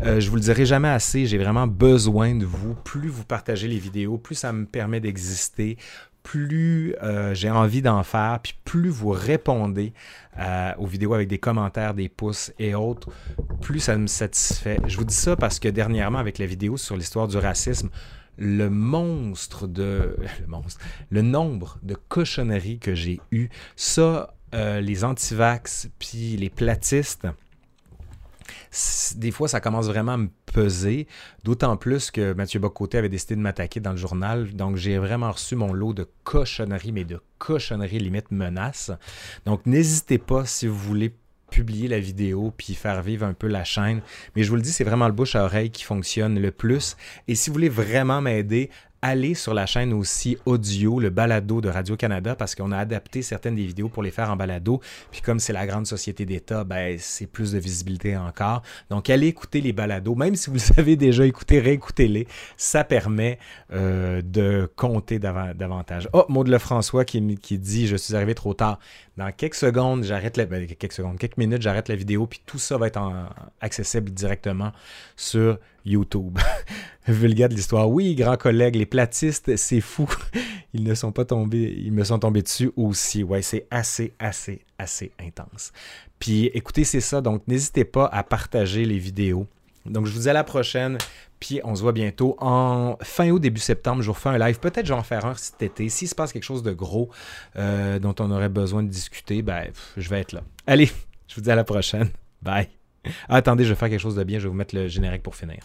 Euh, je vous le dirai jamais assez. J'ai vraiment besoin de vous. Plus vous partagez les vidéos, plus ça me permet d'exister. Plus euh, j'ai envie d'en faire, puis plus vous répondez euh, aux vidéos avec des commentaires, des pouces et autres, plus ça me satisfait. Je vous dis ça parce que dernièrement, avec la vidéo sur l'histoire du racisme, le monstre de. Le monstre. Le nombre de cochonneries que j'ai eu. Ça, euh, les antivax puis les platistes, des fois, ça commence vraiment à me peser. D'autant plus que Mathieu Bocoté avait décidé de m'attaquer dans le journal. Donc, j'ai vraiment reçu mon lot de cochonneries, mais de cochonneries limite menaces. Donc, n'hésitez pas si vous voulez publier la vidéo puis faire vivre un peu la chaîne. Mais je vous le dis, c'est vraiment le bouche à oreille qui fonctionne le plus. Et si vous voulez vraiment m'aider, allez sur la chaîne aussi audio, le balado de Radio-Canada, parce qu'on a adapté certaines des vidéos pour les faire en balado. Puis comme c'est la grande société d'État, ben, c'est plus de visibilité encore. Donc allez écouter les balados, même si vous avez déjà écoutés, réécoutez-les. Ça permet euh, de compter davantage. Oh, Maud Lefrançois qui, qui dit « Je suis arrivé trop tard ». Dans quelques secondes, j'arrête la... Ben, quelques secondes, quelques minutes, j'arrête la vidéo, puis tout ça va être accessible directement sur YouTube. Vulgate l'histoire. Oui, grand collègue, les platistes, c'est fou. Ils ne sont pas tombés, ils me sont tombés dessus aussi. Ouais, c'est assez, assez, assez intense. Puis écoutez, c'est ça. Donc n'hésitez pas à partager les vidéos. Donc je vous dis à la prochaine. Puis on se voit bientôt en fin août, début septembre. Je vous refais un live. Peut-être je vais en un cet été. S'il se passe quelque chose de gros euh, dont on aurait besoin de discuter, ben, je vais être là. Allez, je vous dis à la prochaine. Bye. Attendez, je vais faire quelque chose de bien, je vais vous mettre le générique pour finir.